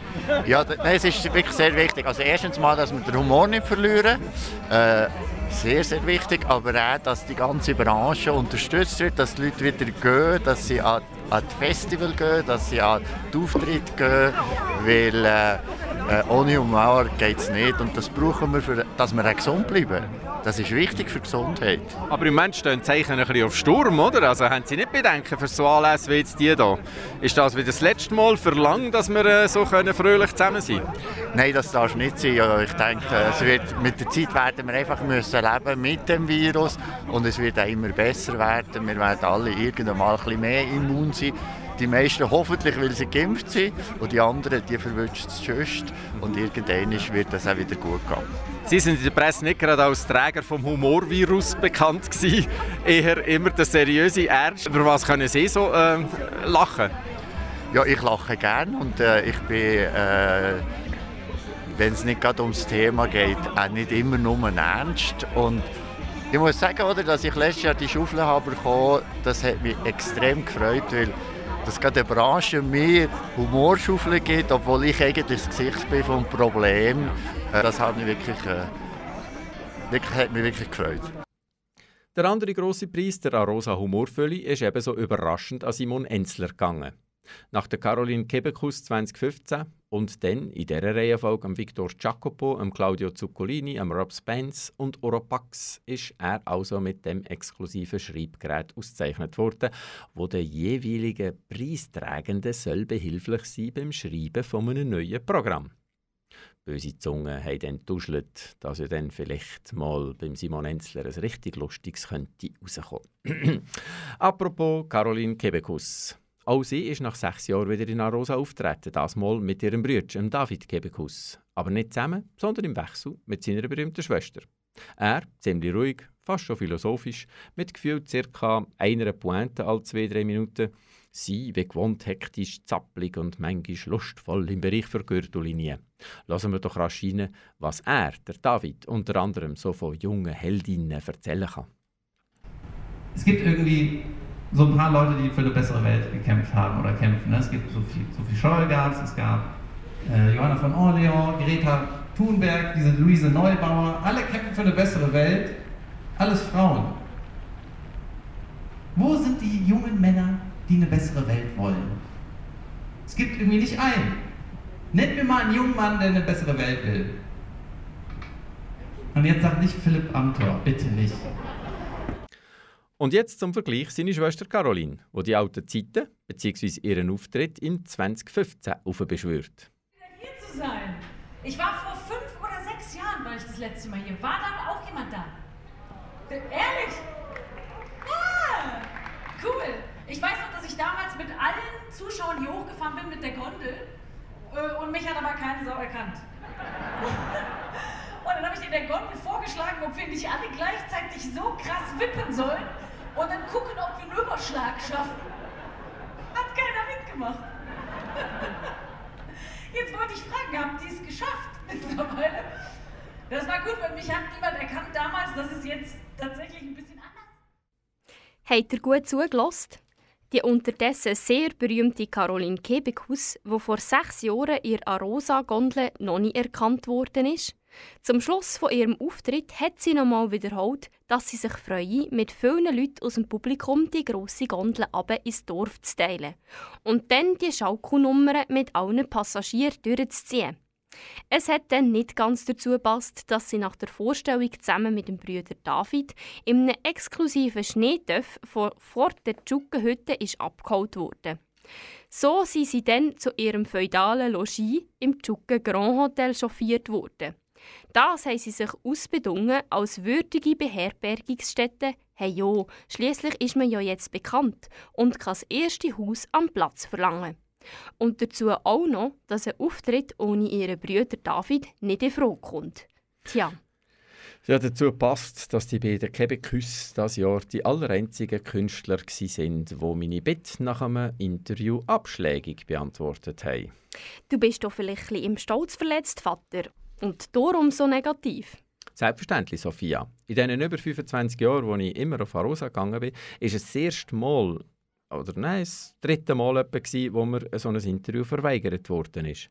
Ja, nein, es ist wirklich sehr wichtig. Also erstens mal, dass wir den Humor nicht verlieren. Äh, sehr, sehr wichtig. Aber auch, dass die ganze Branche unterstützt wird, dass die Leute wieder gehen, dass sie an, an die Festival gehen, dass sie an die Auftritte gehen. Weil äh, äh, ohne Humor geht es nicht. Und das brauchen wir, für, dass wir auch gesund bleiben. Das ist wichtig für die Gesundheit. Aber im Moment stehen die Zeichen ein bisschen auf Sturm, oder? Also haben Sie nicht Bedenken für so Anlässe wie jetzt die hier? Ist das wie das letzte Mal für lang, dass wir äh, so können fröhlich zusammen sein Nein, das darf nicht sein. Ich denke, es wird, mit der Zeit werden wir einfach müssen leben mit dem Virus und es wird auch immer besser werden. Wir werden alle irgendwann mal ein bisschen mehr immun sein. Die meisten hoffentlich, weil sie geimpft sind und die anderen, die verwünscht es sonst. Und irgendwann wird das auch wieder gut gehen. Sie sind in der Presse nicht gerade als Träger vom Humorvirus bekannt gewesen, eher immer der seriöse Ernst. Über was können Sie so äh, lachen? Ja, ich lache gern und äh, ich bin, äh, wenn es nicht gerade ums Thema geht, auch nicht immer nur ernst. Und ich muss sagen, oder, dass ich letztes Jahr die Schaufel habe bekommen, das hat mich extrem gefreut, weil dass gerade der Branche mir Humorschaufeln gibt, obwohl ich eigentlich das Gesicht bin vom Problem. Das hat mich wirklich, äh, wirklich, hat mich wirklich gefreut. Der andere große Preis, der Arosa Humorfölli, ist ebenso überraschend an Simon Enzler gegangen. Nach der Caroline Kebekus 2015 und dann in dieser Reihenfolge am Victor Jacopo, am Claudio Zuccolini, am Rob Spence und Oropax ist er also mit dem exklusiven Schreibgerät ausgezeichnet worden, wo der jeweilige Preisträgende soll behilflich sein beim Schreiben von einem neuen Programm. Böse Zungen haben dann getuschelt, dass ja dann vielleicht mal beim Simon Enzler ein richtig Lustiges könnte rauskommen. Apropos Caroline Kebekus. Auch sie ist nach sechs Jahren wieder in Arosa auftreten, das mal mit ihrem Bruder, David Kebekus. Aber nicht zusammen, sondern im Wechsel mit seiner berühmten Schwester. Er, ziemlich ruhig, fast schon philosophisch, mit gefühlt circa einer Pointe alle zwei, drei Minuten. Sie, wie gewohnt, hektisch, zappelig und manchmal lustvoll im Bereich für Gürtellinie. Lassen wir doch rasch rein, was er, der David, unter anderem so von jungen Heldinnen erzählen kann. Es gibt irgendwie so ein paar Leute, die für eine bessere Welt gekämpft haben oder kämpfen. Ne? Es gibt Sophie, Sophie Scholl gab es, gab äh, Johanna von Orleans, Greta Thunberg, diese Luise Neubauer, alle kämpfen für eine bessere Welt, alles Frauen. Wo sind die jungen Männer, die eine bessere Welt wollen? Es gibt irgendwie nicht einen. Nennt mir mal einen jungen Mann, der eine bessere Welt will. Und jetzt sag nicht Philipp Amthor, bitte nicht. Und jetzt zum Vergleich seine Schwester Caroline, die die alten Zeiten bzw. ihren Auftritt im 2015 aufbeschwört. hier zu sein. Ich war vor fünf oder sechs Jahren, war ich das letzte Mal hier. War dann auch jemand da? Ehrlich? Ah, cool. Ich weiß noch, dass ich damals mit allen Zuschauern hier hochgefahren bin mit der Gondel äh, und mich hat aber keine Sau erkannt. Und dann habe ich in der Gondel vorgeschlagen, ob wir nicht alle gleichzeitig so krass wippen sollen und dann gucken, ob wir einen Überschlag schaffen. Hat keiner mitgemacht. Jetzt wollte ich fragen, haben die es geschafft mittlerweile? Das war gut, weil mich hat niemand erkannt damals. Das ist jetzt tatsächlich ein bisschen anders. Habt ihr gut zugelassen? Die unterdessen sehr berühmte Caroline Kebekus, die vor sechs Jahren ihr Arosa-Gondel noch nie erkannt worden ist. Zum Schluss von ihrem Auftritt hat sie nochmal wiederholt, dass sie sich freue, mit vielen Leuten aus dem Publikum die grosse Gondel ab ins Dorf zu teilen und dann die Schaukelnummern mit allen Passagieren durchzuziehen. Es hat dann nicht ganz dazu gepasst, dass sie nach der Vorstellung zusammen mit dem Brüder David in einem exklusiven Schneetöff vor, vor der Tschuckenhütte abgeholt wurde. So sind sie dann zu ihrem feudalen Logis im Tschucken Grand Hotel chauffiert worden. Das haben sie sich ausbedungen als würdige Beherbergungsstätte. Hey jo, schließlich ist man ja jetzt bekannt und kann das erste Haus am Platz verlangen. Und dazu auch noch, dass ein Auftritt ohne ihren Brüder David nicht in Frage kommt. Tja. Ja, dazu passt, dass die beiden Quebecus das Jahr die allereinzigen Künstler sind, die meine Bitte nach einem Interview abschlägig beantwortet haben. Du bist doch vielleicht ein bisschen im Stolz verletzt, Vater. Und darum so negativ. Selbstverständlich, Sophia. In diesen über 25 Jahren, wo ich immer auf Arosa gegangen bin, ist es das erste Mal, oder nein, das dritte Mal etwa, wo mir so ein Interview verweigert worden ist.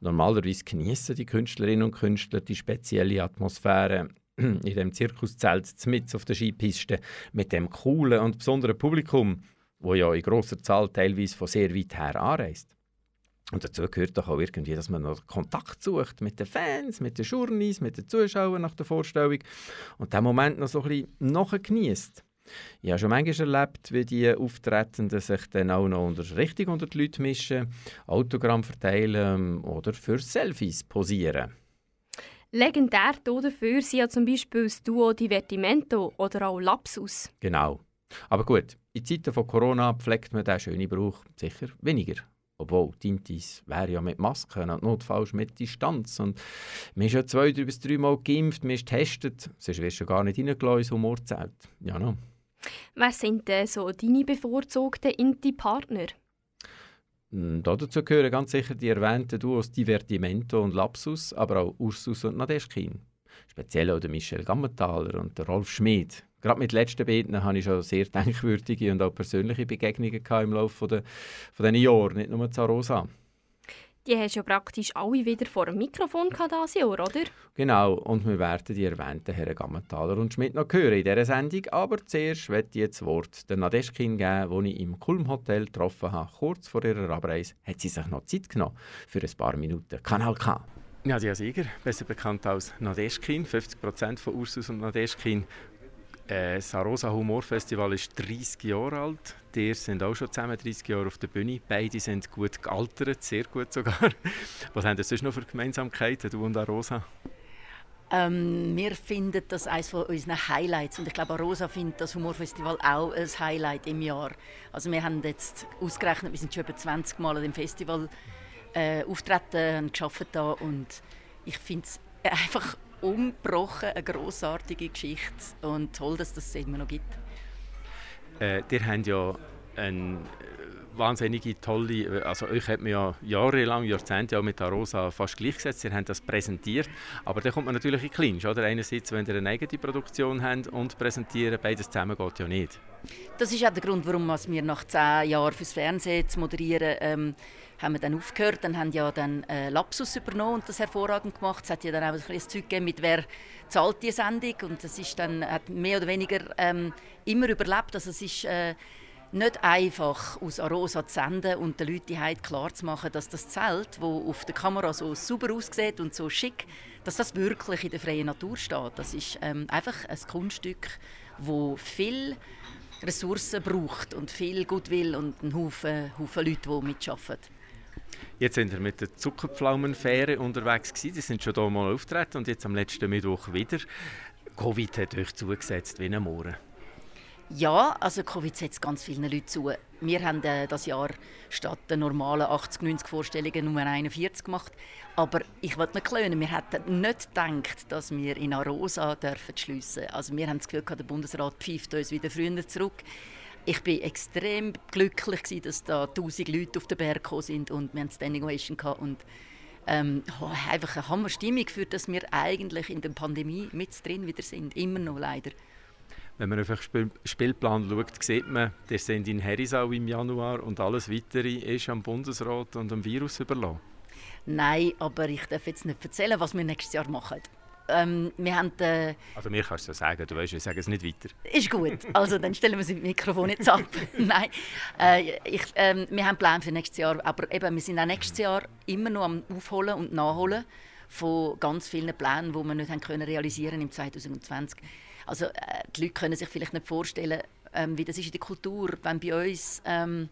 Normalerweise genießen die Künstlerinnen und Künstler die spezielle Atmosphäre in dem Zirkuszelt mit auf der Skipiste mit dem coolen und besonderen Publikum, wo ja in großer Zahl teilweise von sehr weit her anreist. Und dazu gehört doch auch irgendwie, dass man noch Kontakt sucht mit den Fans, mit den Journeys, mit den Zuschauern nach der Vorstellung und den Moment noch so ein bisschen nachgenießt. Ich habe schon manchmal erlebt, wie die Auftretenden sich dann auch noch unter, richtig unter die Leute mischen, Autogramm verteilen oder für Selfies posieren. Legendär dafür sind ja zum Beispiel das Duo Divertimento oder auch Lapsus. Genau. Aber gut, in Zeiten von Corona pflegt man diesen schönen Brauch sicher weniger. Obwohl, Tintis wäre ja mit Masken und notfalls mit Distanz. Und man ist ja zwei drei bis drei Mal geimpft, man ist getestet, sonst wirst du gar nicht reingelassen ins Humorzelt. Ja, no. Wer sind denn so deine bevorzugten Inti-Partner? Hm, Dazu gehören ganz sicher die erwähnten Duos Divertimento und Lapsus, aber auch Ursus und Nadeschkin. Speziell auch der Michel Gammenthaler und der Rolf Schmid. Gerade mit den letzten beiden hatte ich schon sehr denkwürdige und auch persönliche Begegnungen im Laufe der, von diesen Jahren, nicht nur zu Rosa. Die hast du ja praktisch alle wieder vor dem Mikrofon dieses Jahr, oder? Genau, und wir werden die erwähnten Herren Gammenthaler und Schmidt noch hören in dieser Sendung. Aber zuerst wird ich jetzt das Wort der Nadeschkin geben, die ich im Kulm Hotel getroffen habe. Kurz vor ihrer Abreise hat sie sich noch Zeit genommen für ein paar Minuten. Kanal K. Nadia Sieger, besser bekannt als Nadeschkin, 50% von Ursus und Nadeschkin. Äh, das Arosa Humor Festival ist 30 Jahre alt. Die sind auch schon zusammen 30 Jahre auf der Bühne. Beide sind gut gealtert, sehr gut sogar. Was haben das sonst noch für Gemeinsamkeiten, du und Arosa? Ähm, wir finden das eines von unseren Highlights und ich glaube, Arosa findet das Humorfestival auch ein Highlight im Jahr. Also wir haben jetzt ausgerechnet, wir sind schon über 20 Mal an dem Festival äh, auftreten und gearbeitet da und ich finde es einfach ungebrochen eine grossartige Geschichte und toll, dass das immer noch gibt. Äh, ihr habt ja eine wahnsinnige tolle, also euch hat man ja jahrelang, Jahrzehnte auch mit Arosa fast gleichgesetzt, ihr habt das präsentiert, aber dann kommt man natürlich in Clinch, oder? Einerseits, wenn ihr eine eigene Produktion habt und präsentieren, beides zusammen geht ja nicht. Das ist auch der Grund, warum wir nach zehn Jahren fürs Fernsehen zu moderieren ähm, haben wir dann aufgehört. Dann haben ja dann äh, Lapsus übernommen und das hervorragend gemacht. Es hat ja dann auch ein bisschen Zeug gegeben, mit wer zahlt die Sendung und das ist dann hat mehr oder weniger ähm, immer überlebt. Also es ist äh, nicht einfach aus Arosa zu senden und den Leuten halt klar zu machen, dass das Zelt, wo auf der Kamera so super aussieht und so schick, dass das wirklich in der freien Natur steht. Das ist ähm, einfach ein Kunststück, wo viel Ressourcen braucht und viel Gutwill und einen Haufen, Haufen Leute, die mitarbeiten. Jetzt sind wir mit der Zuckerpflaumenfähre unterwegs gewesen. Die sind schon hier mal auftreten und jetzt am letzten Mittwoch wieder. Covid hat euch zugesetzt wie ein Mohren. Ja, also Covid setzt ganz vielen Leuten zu. Wir haben äh, das Jahr statt der normalen 80, 90 Vorstellungen Nummer 41 gemacht. Aber ich wollte nicht klönen, wir hätten nicht gedacht, dass wir in Arosa dürfen schliessen. Also wir haben das Gefühl, der Bundesrat pfeift uns wieder früher zurück. Ich bin extrem glücklich, gewesen, dass da 1000 Leute auf den Berg gekommen sind und wir hatten Standing Ovation gehabt und ähm, einfach eine Hammerstimmung für, dass wir eigentlich in der Pandemie mit drin wieder sind, immer noch leider. Wenn man auf den Spiel Spielplan schaut, sieht man, der sind in Herisau im Januar und alles Weitere ist am Bundesrat und am Virus überlassen. Nein, aber ich darf jetzt nicht erzählen, was wir nächstes Jahr machen. Ähm, wir haben, äh, Also mir kannst du ja sagen, du weißt, ich sage es nicht weiter. Ist gut. Also dann stellen wir das Mikrofon jetzt ab. Nein, äh, ich, ähm, wir haben Pläne für nächstes Jahr, aber eben, wir sind auch nächstes Jahr immer noch am Aufholen und Nachholen von ganz vielen Plänen, die wir nicht haben können realisieren im 2020. Also äh, die Leute können sich vielleicht nicht vorstellen, ähm, wie das ist in der Kultur, wenn bei uns ähm,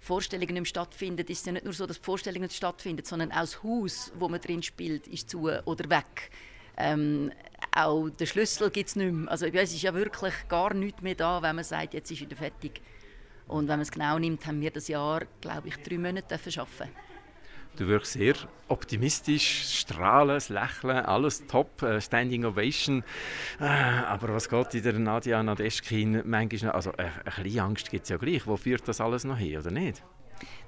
Vorstellungen nicht stattfinden, ist es ja nicht nur so, dass Vorstellungen nicht stattfinden, sondern auch das Haus, wo man drin spielt, ist zu oder weg. Ähm, auch den Schlüssel gibt es nicht mehr. Also uns ist ja wirklich gar nichts mehr da, wenn man sagt, jetzt ist wieder fertig. Und wenn man es genau nimmt, haben wir das Jahr, glaube ich, drei Monate arbeiten Du wirkst sehr optimistisch, strahlen, das Lächeln, alles top, äh, Standing Ovation. Äh, aber was geht in der Nadia Nadeschkin manchmal noch? Also äh, ein bisschen Angst gibt es ja gleich. Wo führt das alles noch hin, oder nicht?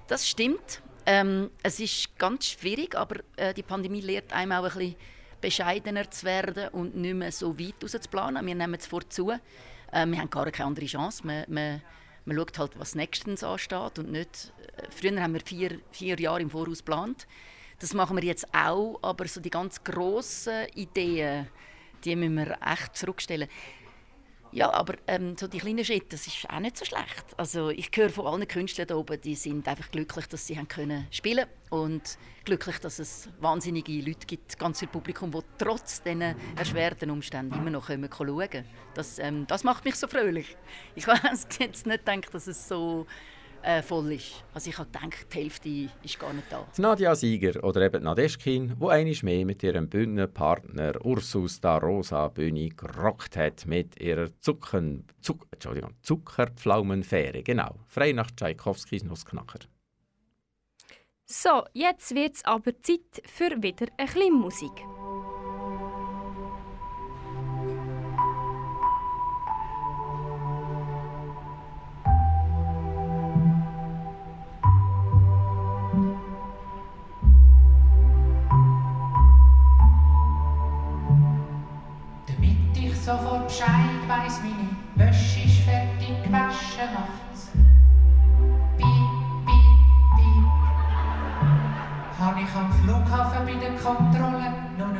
Das stimmt. Ähm, es ist ganz schwierig, aber äh, die Pandemie lehrt einem auch ein bisschen bescheidener zu werden und nicht mehr so weit rauszuplanen. Wir nehmen es vorzu. Äh, wir haben gar keine andere Chance. Man, man, man schaut halt, was nächstens ansteht und nicht... Äh, früher haben wir vier, vier Jahre im Voraus geplant. Das machen wir jetzt auch, aber so die ganz grossen Ideen, die müssen wir echt zurückstellen. Ja, aber ähm, so die kleinen Schritte, das ist auch nicht so schlecht. Also ich höre von allen Künstlern hier oben, die sind einfach glücklich, dass sie haben können spielen und glücklich, dass es wahnsinnige Leute gibt, ganz viel Publikum, die trotz diesen erschwerten Umständen immer noch kommen, schauen. Das, ähm, das macht mich so fröhlich. Ich habe jetzt nicht gedacht, dass es so äh, voll ist. Also ich habe gedacht, die Hälfte ist gar nicht da. Die Nadia Sieger oder eben Nadeschkin, wo einmal mehr mit ihrem Bühnenpartner Ursus da Rosa Bühne gerockt hat mit ihrer Zucken, Zuck, Entschuldigung, Zuckerpflaumenfähre. Genau, frei nach Tchaikovskis Nussknacker. So, jetzt wird es aber Zeit für wieder ein bisschen Musik. Sofort Bescheid weiss, meine Wäsche ist fertig gewaschen, macht's piep, piep, piep. Habe ich am Flughafen bei der Kontrolle noch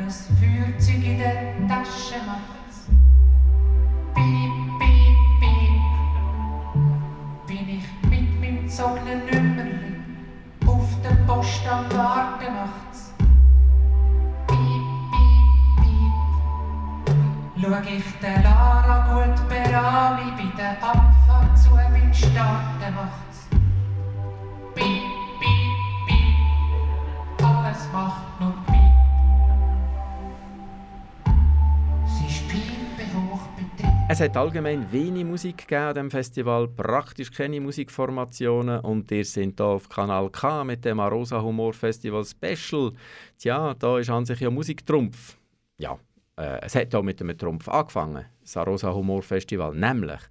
hat allgemein wenig Musik gegeben an diesem Festival, praktisch keine Musikformationen und ihr sind hier auf Kanal K mit dem Arosa Humor Festival Special. Tja, da ist an sich ja Musiktrumpf. Ja, äh, es hat auch mit einem Trumpf angefangen, das Arosa Humor Festival, nämlich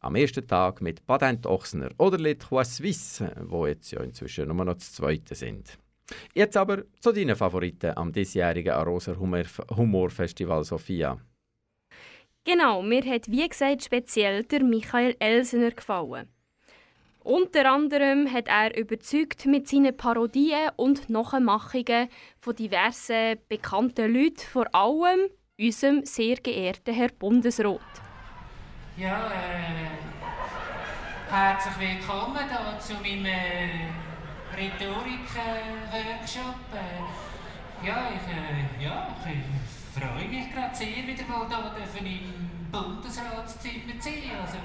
am ersten Tag mit Patent Ochsner oder Les Trois Suisses, wo jetzt ja inzwischen nur noch das zweite sind. Jetzt aber zu deinen Favoriten am diesjährigen Arosa Humor Festival Sophia. Genau, mir hat wie gesagt speziell der Michael Elsener gefallen. Unter anderem hat er überzeugt mit seinen Parodien und Nachmachungen von diversen bekannten Leuten, vor allem unserem sehr geehrten Herr Bundesrat. Ja, äh. Herzlich willkommen hier zu meinem äh, Rhetorik-Workshop. Äh, ja, ich, äh, ja, ich freue mich gerade sehr, wieder mal hier dürfen im Bundesratszimmer zu sein. Also,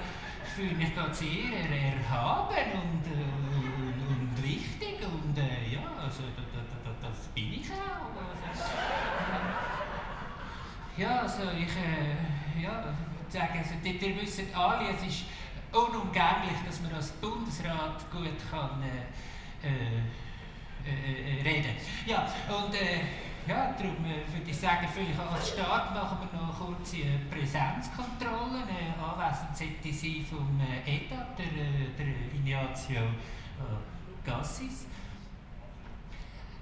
ich fühle mich gerade sehr er- erhaben und, äh, und wichtig und äh, ja, also da, da, da, das bin ich auch. Also, äh, ja, also ich, äh, ja, ich sagen, also, ihr, ihr wisst alle, es ist unumgänglich, dass man als Bundesrat gut kann äh, äh, reden. Ja, ja, darum würde ich sagen, vielleicht als Start machen wir noch kurz eine Präsenzkontrolle. Äh, anwesend sollte sein vom äh, ETA, der, äh, der Ignazio Gassis.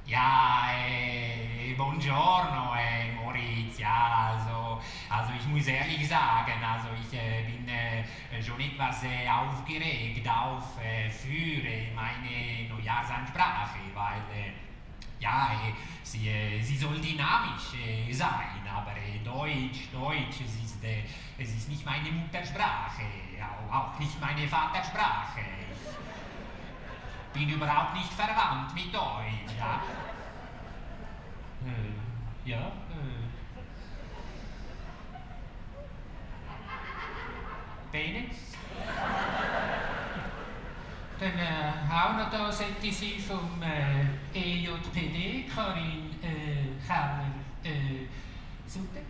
Ja, äh, buongiorno, äh, Moritz. Ja, also, also ich muss ehrlich sagen, also ich äh, bin äh, schon etwas äh, aufgeregt auf für meine Neujahrsansprache, weil ja, sie, äh, sie soll dynamisch äh, sein, aber Deutsch, Deutsch, es ist, es ist nicht meine Muttersprache, auch, nicht meine Vatersprache. Ich bin überhaupt nicht verwandt mit Deutsch, ja. Äh, ja, äh. Bene. Dann äh, auch noch da sollte sie vom äh, EJPD, Karin äh, Keller, äh, Sutter.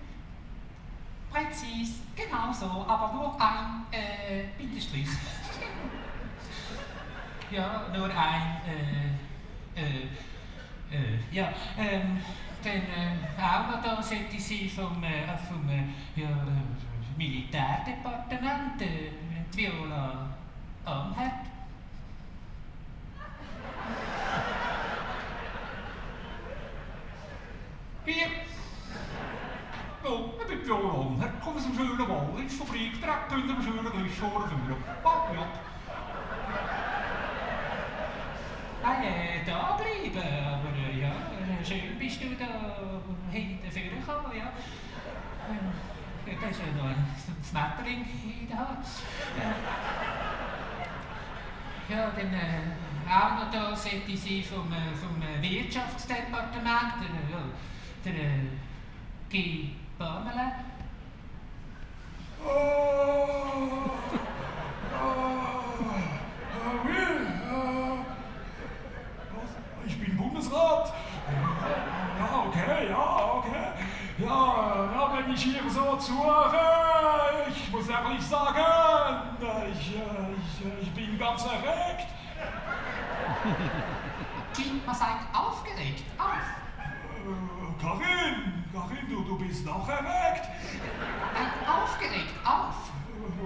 Präzis, genau so, aber nur ein äh, Bindestrich. Ja, nur ein, äh, äh, äh, ja, ähm, dann äh, auch noch da sollte sie vom, äh, vom äh, ja, äh, Militärdepartement, äh, Viola Amherd. Hier. Ich bin Viola Herr, komm aus dem schönen Wallis, Fabrik, direkt unter dem schönen Glischoren führen. Papp, ja. Ah, äh, da bleiben, aber ja, schön bist du da hinten vorgekommen, ja. Ja Schmetterling in der Hand. Ja, dann äh, auch noch da sollte sie vom, äh, vom äh, Wirtschaftsdepartement, der, äh, der äh, G. Bamele. Oh, oui, äh, ich bin Bundesrat. Ja, okay, ja, okay. Ja, ja, wenn ich hier so zuhöre, ich muss ehrlich sagen, ich, ich, ich bin ganz erregt. Kind, man seid aufgeregt, auf. Äh, Karin, Karin, du, du bist noch erregt. Nein, aufgeregt, auf.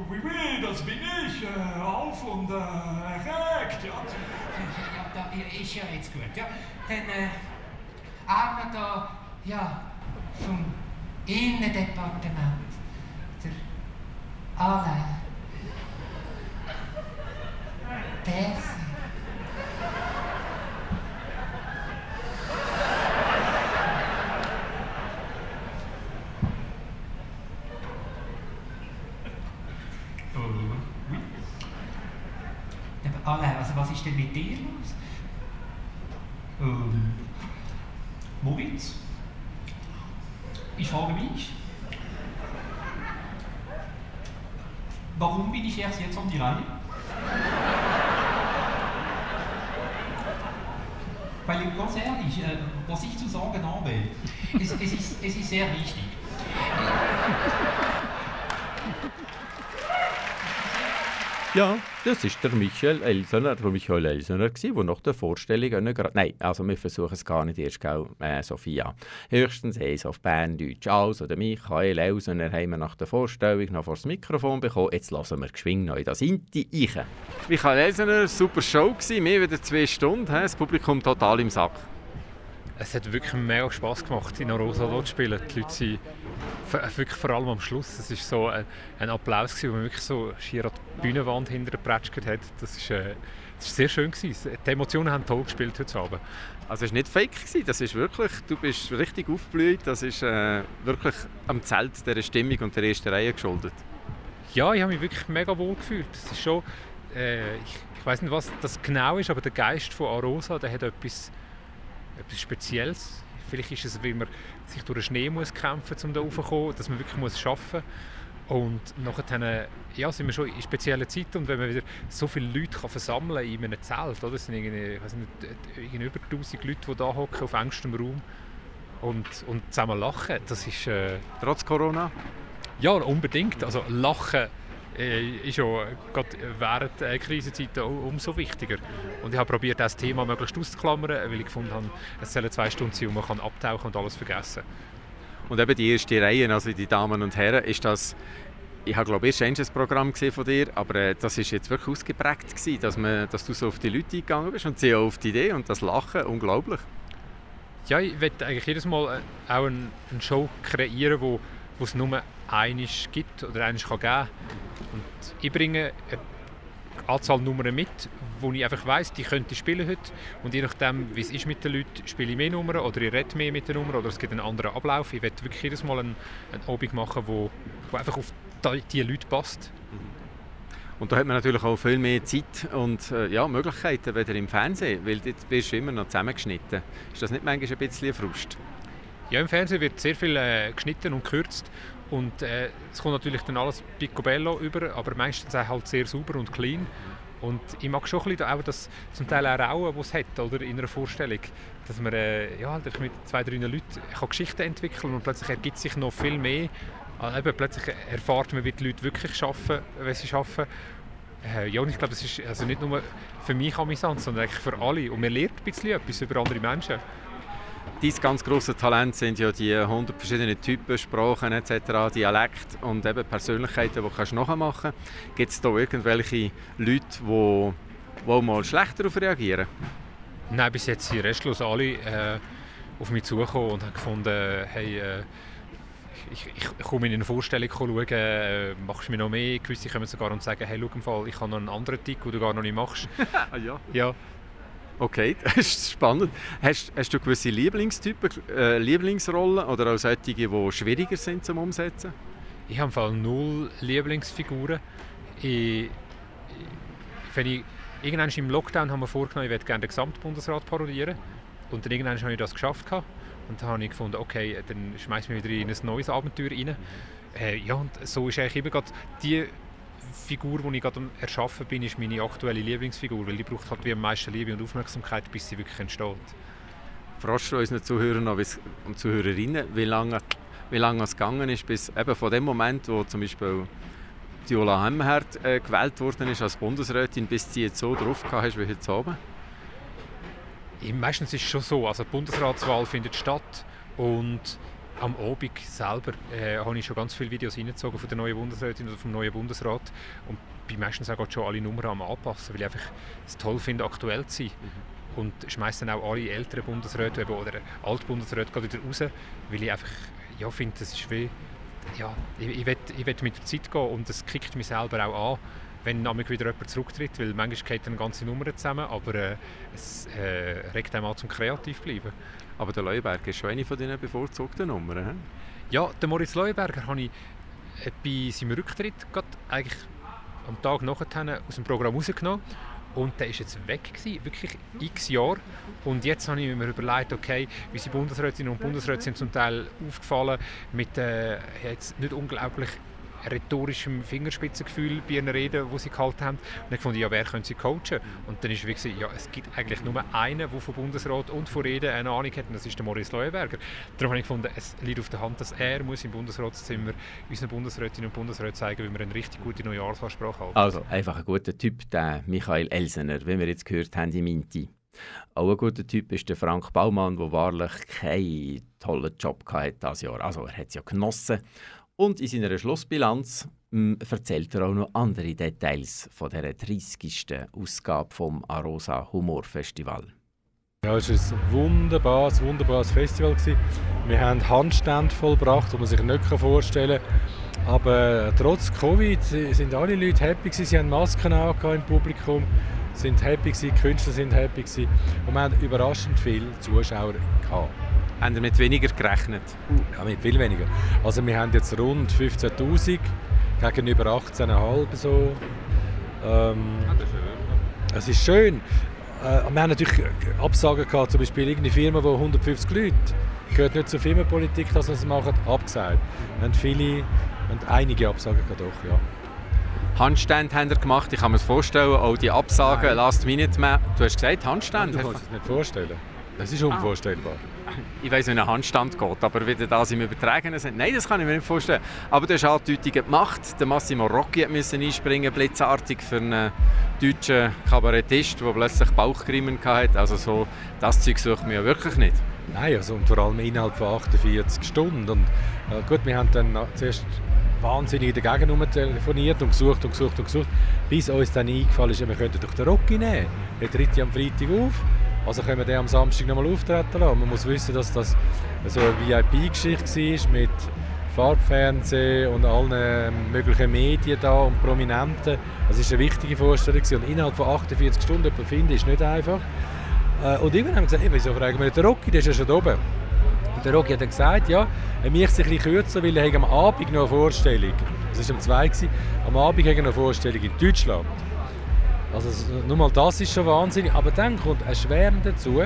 Oui, oui, das bin ich. Äh, auf und äh, erregt, ja. Ja, da, ist ja jetzt gut, ja. Dann äh, noch da, ja, vom Innendepartement, der Alain. Berse. Aber Alain, also was ist denn mit dir los? Ähm, Moritz? Ich frage mich, warum bin ich erst jetzt an die Reihe? Weil ganz ehrlich, äh, was ich zu sagen habe, es, es, ist, es ist sehr wichtig. Ja, das ist der Michael Elsener, der Michael Elsener gsi, der nach der Vorstellung gerade... Nein, also wir versuchen es gar nicht erst, gell, äh, Sophia. Höchstens eins auf Berndeutsch. Also, der Michael Elsener haben wir nach der Vorstellung noch vor das Mikrofon bekommen. Jetzt lassen wir geschwind noch in das Inti rein. Michael Elsener, super Show gsi, mehr wieder zwei Stunden, he? das Publikum total im Sack. Es hat wirklich mega Spass gemacht, in Arosa zu spielen. Die Leute sind wirklich vor allem am Schluss. Es war so ein, ein Applaus, gewesen, wo man wirklich so schier an die Bühnenwand hinter geprätscht hat. Das ist, äh, das ist sehr schön. Gewesen. Die Emotionen haben toll gespielt heute Abend. Also es war nicht fake, gewesen, das ist wirklich, du bist richtig aufgeblüht, das ist äh, wirklich am Zelt der Stimmung und der ersten Reihe geschuldet. Ja, ich habe mich wirklich mega wohl gefühlt. Es ist schon äh, ich, ich weiß nicht, was das genau ist, aber der Geist von Arosa, der hat etwas, etwas Spezielles. Vielleicht ist es, weil man sich durch den Schnee muss kämpfen muss, um da raufzukommen, dass man wirklich muss schaffen und nachher ja, sind wir schon in speziellen Zeiten und wenn man wieder so viele Leute kann versammeln in einem Zelt, oder? es sind irgendwie, ich nicht, irgendwie über 1000 Leute, die da hocken auf engstem Raum und, und zusammen lachen, das ist... Äh, Trotz Corona? Ja, unbedingt. Also Lachen ist ja gerade während äh, Krisenzeiten auch umso wichtiger. Und ich habe probiert, das Thema möglichst auszuklammern, weil ich gefunden habe, es sollen zwei Stunden sein, wo man kann abtauchen und alles vergessen Und eben die erste Reihe, also die Damen und Herren, ist das ich habe glaube ich erst ein Programm gesehen von dir, aber äh, das ist jetzt wirklich ausgeprägt gewesen, dass, man, dass du so auf die Leute eingegangen bist und sie auch auf die Idee und das Lachen, unglaublich. Ja, ich möchte eigentlich jedes Mal äh, auch eine, eine Show kreieren, wo, wo es nur eines gibt oder eines kann geben. Und ich bringe eine Anzahl Nummern mit, wo ich einfach weiss, die könnte ich spielen heute. Und je nachdem, wie es ist mit den Leuten, spiele ich mehr Nummern oder ich rede mehr mit den Nummern oder es gibt einen anderen Ablauf. Ich möchte wirklich jedes Mal einen, einen Abend machen, wo, wo einfach auf die Leute passt. Und da hat man natürlich auch viel mehr Zeit und äh, ja, Möglichkeiten wieder im Fernsehen, weil dort wirst du immer noch zusammengeschnitten. Ist das nicht manchmal ein bisschen ein Frust? Ja, im Fernsehen wird sehr viel äh, geschnitten und gekürzt und äh, es kommt natürlich dann alles picobello über, aber meistens auch halt sehr sauber und clean. Und ich mag schon ein bisschen das zum Teil auch Rauen, das es hat oder, in einer Vorstellung. Dass man äh, ja, halt mit zwei, drei Leuten kann Geschichten entwickeln und plötzlich ergibt sich noch viel mehr. Also eben, plötzlich erfahrt man, wie die Leute wirklich arbeiten, wenn sie arbeiten. Äh, ja, und ich glaube, das ist also nicht nur für mich amüsant, sondern eigentlich für alle. Und man lernt ein bisschen etwas über andere Menschen. Dein ganz grosse Talent sind ja die 100 verschiedenen Typen, Sprachen etc., Dialekt und eben Persönlichkeiten, die du nachmachen kannst. Gibt es da irgendwelche Leute, die, die mal schlechter darauf reagieren? Nein, bis jetzt sind restlos alle äh, auf mich zugekommen und haben gefunden, hey, äh, ich, ich, ich komme in eine Vorstellung schauen, äh, machst du mir noch mehr? Gewisse kommen sogar und sagen, hey, schau im Fall, ich habe noch einen anderen Tick, den du gar noch nicht machst. ah, ja? Ja. Okay, das ist spannend. Hast, hast du gewisse Lieblingstypen, äh, Lieblingsrollen oder auch solche, die schwieriger sind zum Umsetzen? Ich habe im Fall null Lieblingsfiguren. Ich, wenn ich, irgendwann im Lockdown haben wir vorgenommen, ich werde gerne den Gesamtbundesrat parodieren. Und dann irgendwann habe ich das geschafft. Und dann habe ich gefunden, okay, dann schmeiß mich wieder in ein neues Abenteuer rein. Äh, ja, und so ist eigentlich eben gerade die Figur, die ich gerade am Erschaffen bin, ist meine aktuelle Lieblingsfigur, weil die braucht halt wie am meisten Liebe und Aufmerksamkeit, bis sie wirklich entsteht. Fragst du unseren Zuhörern und Zuhörerinnen, wie lange, wie lange es gegangen ist, bis eben von dem Moment, wo zum Beispiel Viola Hemmerhardt äh, gewählt worden ist als Bundesrätin, bis du jetzt so drauf hast wie heute Abend? Meistens ist es schon so, also die Bundesratswahl findet statt und am Abend selber äh, habe ich schon ganz viele Videos reingezogen von der neuen Bundesrätin oder vom neuen Bundesrat und bin meistens auch schon alle Nummern am anpassen, weil ich einfach es toll finde, aktuell zu sein. Mhm. Und schmeiße dann auch alle älteren Bundesräte oder Altbundesräte wieder raus, weil ich einfach ja, finde, das ist wie, ja, ich, ich, will, ich will mit der Zeit gehen und das kickt mich selber auch an wenn nämlich wieder jemand zurücktritt, weil manchmal geht eine ganze Nummer zusammen, aber äh, es äh, regt einem an zum kreativ bleiben. Aber der Leuberger ist schon eine von deinen bevorzugten Nummern, he? Ja, den Moritz Leuberger habe ich äh, bei seinem Rücktritt eigentlich am Tag nachher aus dem Programm rausgenommen und der ist jetzt weg gewesen, wirklich x Jahre. Und jetzt habe ich mir überlegt, okay, unsere Bundesrätinnen und Bundesräte sind zum Teil aufgefallen mit äh, jetzt nicht unglaublich rhetorischem Fingerspitzengefühl bei ihren Reden, die sie gehalten haben. Und ich fand, ja, wer können sie coachen? Und dann ist gesagt, ja, es gibt eigentlich nur einen, der vom Bundesrat und von Reden eine Ahnung hat, und das ist der Maurice Leuenberger. Darum habe ich gefunden, es liegt auf der Hand, dass er muss im Bundesratszimmer unseren Bundesrätinnen und Bundesräten zeigen, wie wir eine richtig gute Neujahrsansprache halten. Also, einfach ein guter Typ, der Michael Elsener, wie wir jetzt gehört haben im Minti. Auch ein guter Typ ist der Frank Baumann, der wahrlich keinen tollen Job hatte dieses Jahr. Also er hat es ja genossen und in seiner Schlussbilanz mh, hm, erzählt er auch noch andere Details von der 30. Ausgabe vom Arosa Humor Festival. Ja, es war ein wunderbares, wunderbares Festival. Wir haben Handstände vollbracht, die man sich nicht vorstellen kann. Aber trotz Covid sind alle Leute happy. Sie haben Masken im Publikum, sind happy, die Künstler sind happy. Und wir haben überraschend viele Zuschauer gehabt. Haben Sie mit weniger gerechnet? Ja, mit viel weniger. Also wir haben jetzt rund 15'000 gegenüber 18'500 so. Ähm, es ist schön. Äh, wir haben natürlich Absagen gehabt, zum Beispiel irgendeine Firma, die 150 Leute, gehört nicht zur Firmenpolitik, dass sie es machen, abgesagt. Wir haben viele, wir haben einige Absagen gehabt, doch, ja. Handstände haben ihr gemacht, ich kann mir das vorstellen, auch die Absagen, Last Minute Man. Du hast gesagt, Handstände? Du kannst es nicht vorstellen. Das ist unvorstellbar. Ich weiß, wie ein Handstand geht, aber wie das im Übertragenen sind, nein, das kann ich mir nicht vorstellen. Aber du hast Andeutungen gemacht. Der Massimo Rocchi musste einspringen, blitzartig für einen deutschen Kabarettist, der plötzlich Bauchkrimen hatte. Also so, das Zeug sucht man ja wirklich nicht. Nein, also, und vor allem innerhalb von 48 Stunden. Und, äh, gut, wir haben dann zuerst wahnsinnig dagegen telefoniert und gesucht und gesucht und gesucht, bis uns dann eingefallen ist, wir könnten doch den Rocky nehmen. Der tritt ja am Freitag auf. Also können wir den am Samstag nochmal auftreten lassen. Man muss wissen, dass das so eine VIP-Geschichte war mit Farbfernsehen und allen ähm, möglichen Medien da und Prominenten. Das war eine wichtige Vorstellung. Und innerhalb von 48 Stunden jemanden finden, ist nicht einfach. Äh, und irgendwann haben wir gesagt, hey, wieso fragen wir nicht den Rocky, der ist ja schon oben. Und der Rocky hat dann gesagt, ja, er möchte sich ein bisschen kürzer, weil er am Abend noch eine Vorstellung Das war um zwei. Am Abend hat er eine Vorstellung in Deutschland. Also nur mal das ist schon wahnsinnig. Aber dann kommt erschwerend dazu,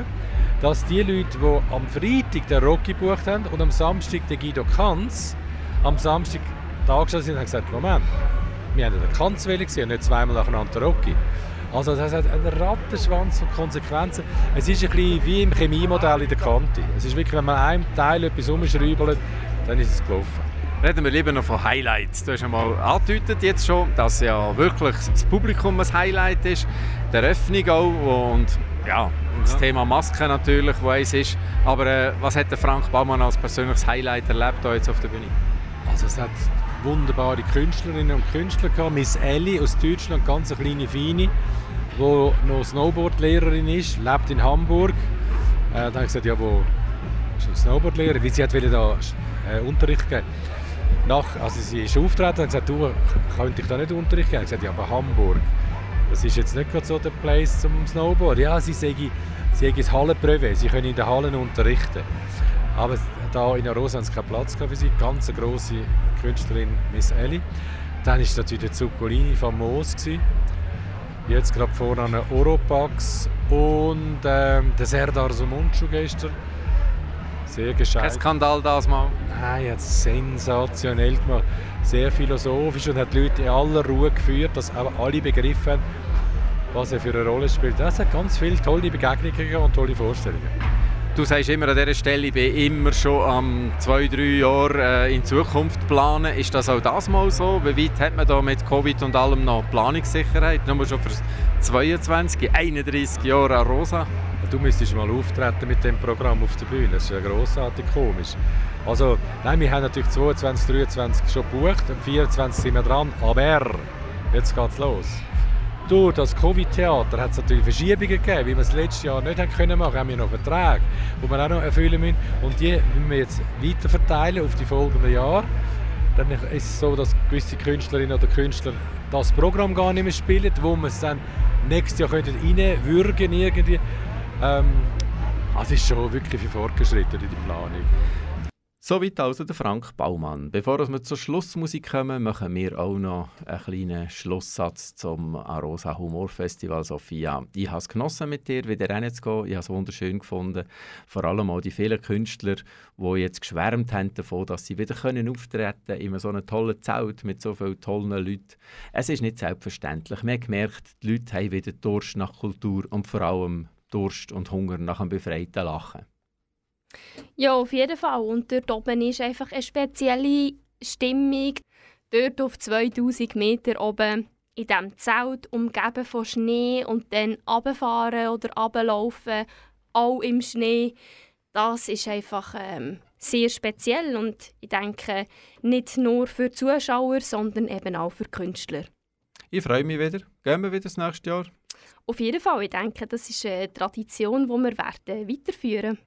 dass die Leute, die am Freitag den Rocky gebucht haben und am Samstag den Guido Kanz, am Samstag da sind, haben gesagt, Moment, wir haben den Kanz gesehen und nicht zweimal nacheinander den Rocky. Also das hat einen Rattenschwanz von Konsequenzen. Es ist ein bisschen wie im Chemiemodell in der Kante. Es ist wirklich, wenn man einem Teil etwas umschreibt, dann ist es gelaufen. Reden wir lieber noch von Highlights. Du hast einmal angedeutet jetzt schon, dass ja wirklich das Publikum ein Highlight ist. Die Eröffnung auch und ja, das ja. Thema Maske natürlich, wo eins ist. Aber äh, was hat der Frank Baumann als persönliches Highlight erlebt hier jetzt auf der Bühne? Also es hat wunderbare Künstlerinnen und Künstler gehabt. Miss Ellie aus Deutschland, ganz eine kleine Feine, die noch Snowboardlehrerin ist, lebt in Hamburg. Äh, dann habe ich gesagt, ja, wo ist Snowboardlehrerin? Wie sie hat da äh, Unterricht geben nach, also sie ist auftreten und gesagt, du, könnte ich da nicht Unterricht geben? Ich gesagt, ja, aber Hamburg, das ist jetzt nicht gerade so der Place zum Snowboard. Ja, sie sagen, sie haben das Hallenprüfe, sie können in den Hallen unterrichten. Aber da in Arosa haben sie keinen Platz für sie, ganz eine grosse Künstlerin, Miss Ellie. Dann war natürlich der Zuccolini famos. Gewesen. Jetzt gerade vorne an Oropax und ähm, der Serdar Sumuncu gestern sehr gescheit. Kein Skandal das mal? Nein, er hat es sensationell gemacht. Sehr philosophisch und hat die Leute in aller Ruhe geführt, dass auch alle begriffen haben, was er für eine Rolle spielt. Es hat ganz viele tolle Begegnungen und tolle Vorstellungen. Du sagst immer an dieser Stelle, ich bin immer schon am zwei, drei Jahre äh, in Zukunft planen. Ist das auch das mal so? Wie weit hat man da mit Covid und allem noch Planungssicherheit? Nur schon für 22, 31 Jahre an Rosa? Du müsstest mal auftreten mit dem Programm auf der Bühne. Das ist ja grossartig komisch. Also, nein, wir haben natürlich 22, 23 schon gebucht, am 24 sind wir dran, aber jetzt geht's los. Durch das Covid-Theater hat es natürlich Verschiebungen gegeben, wie wir es letztes Jahr nicht haben können machen. Haben wir noch Verträge, die wir auch noch erfüllen müssen. Und die müssen wir jetzt weiter verteilen auf die folgenden Jahre. Dann ist es so, dass gewisse Künstlerinnen oder Künstler das Programm gar nicht mehr spielen, wo wir es dann nächstes Jahr reinwürgen irgendwie. Ähm, also ist schon wirklich viel fortgeschritten in die Planung. Soweit also der Frank Baumann. Bevor wir zur Schlussmusik kommen, machen wir auch noch einen kleinen Schlusssatz zum Arosa Humor Festival. Sophia, ich habe es genossen, mit dir wieder reinzugehen. Ich habe es wunderschön gefunden. Vor allem auch die vielen Künstler, die jetzt geschwärmt haben davon, dass sie wieder können auftreten können in so einem tollen Zelt mit so vielen tollen Leuten. Es ist nicht selbstverständlich. Man hat gemerkt, die Leute haben wieder Durst nach Kultur und vor allem Durst und Hunger nach einem befreiten Lachen. Ja, auf jeden Fall. Und dort oben ist einfach eine spezielle Stimmung. Dort auf 2000 Meter oben in diesem Zelt, umgeben von Schnee und dann runterfahren oder runterlaufen, auch im Schnee. Das ist einfach ähm, sehr speziell und ich denke, nicht nur für Zuschauer, sondern eben auch für Künstler. Ich freue mich wieder. Gehen wir wieder das nächste Jahr? Auf jeden Fall. Ich denke, das ist eine Tradition, die wir werden weiterführen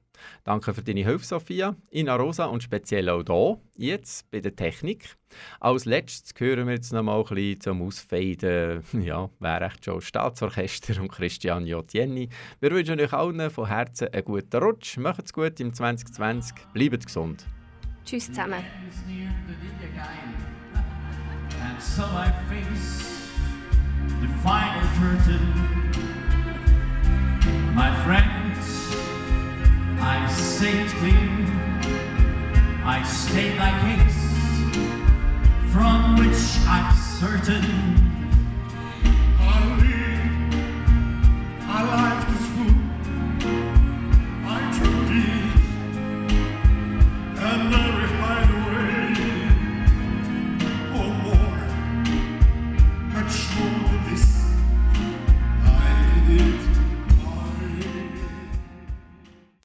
Danke für deine Hilfe, Sophia. Ina Rosa und speziell auch hier, jetzt bei der Technik. Als letztes hören wir jetzt noch mal ein bisschen zum Ausfeiden. Ja, wäre echt schon Staatsorchester und Christian J. Jenny. Wir wünschen euch allen von Herzen einen guten Rutsch. Macht's gut im 2020. Bleibt gesund. Tschüss zusammen. the final curtain. My friends, I state clear I state like case, from which I'm certain. I live, I life is full, I took and there is.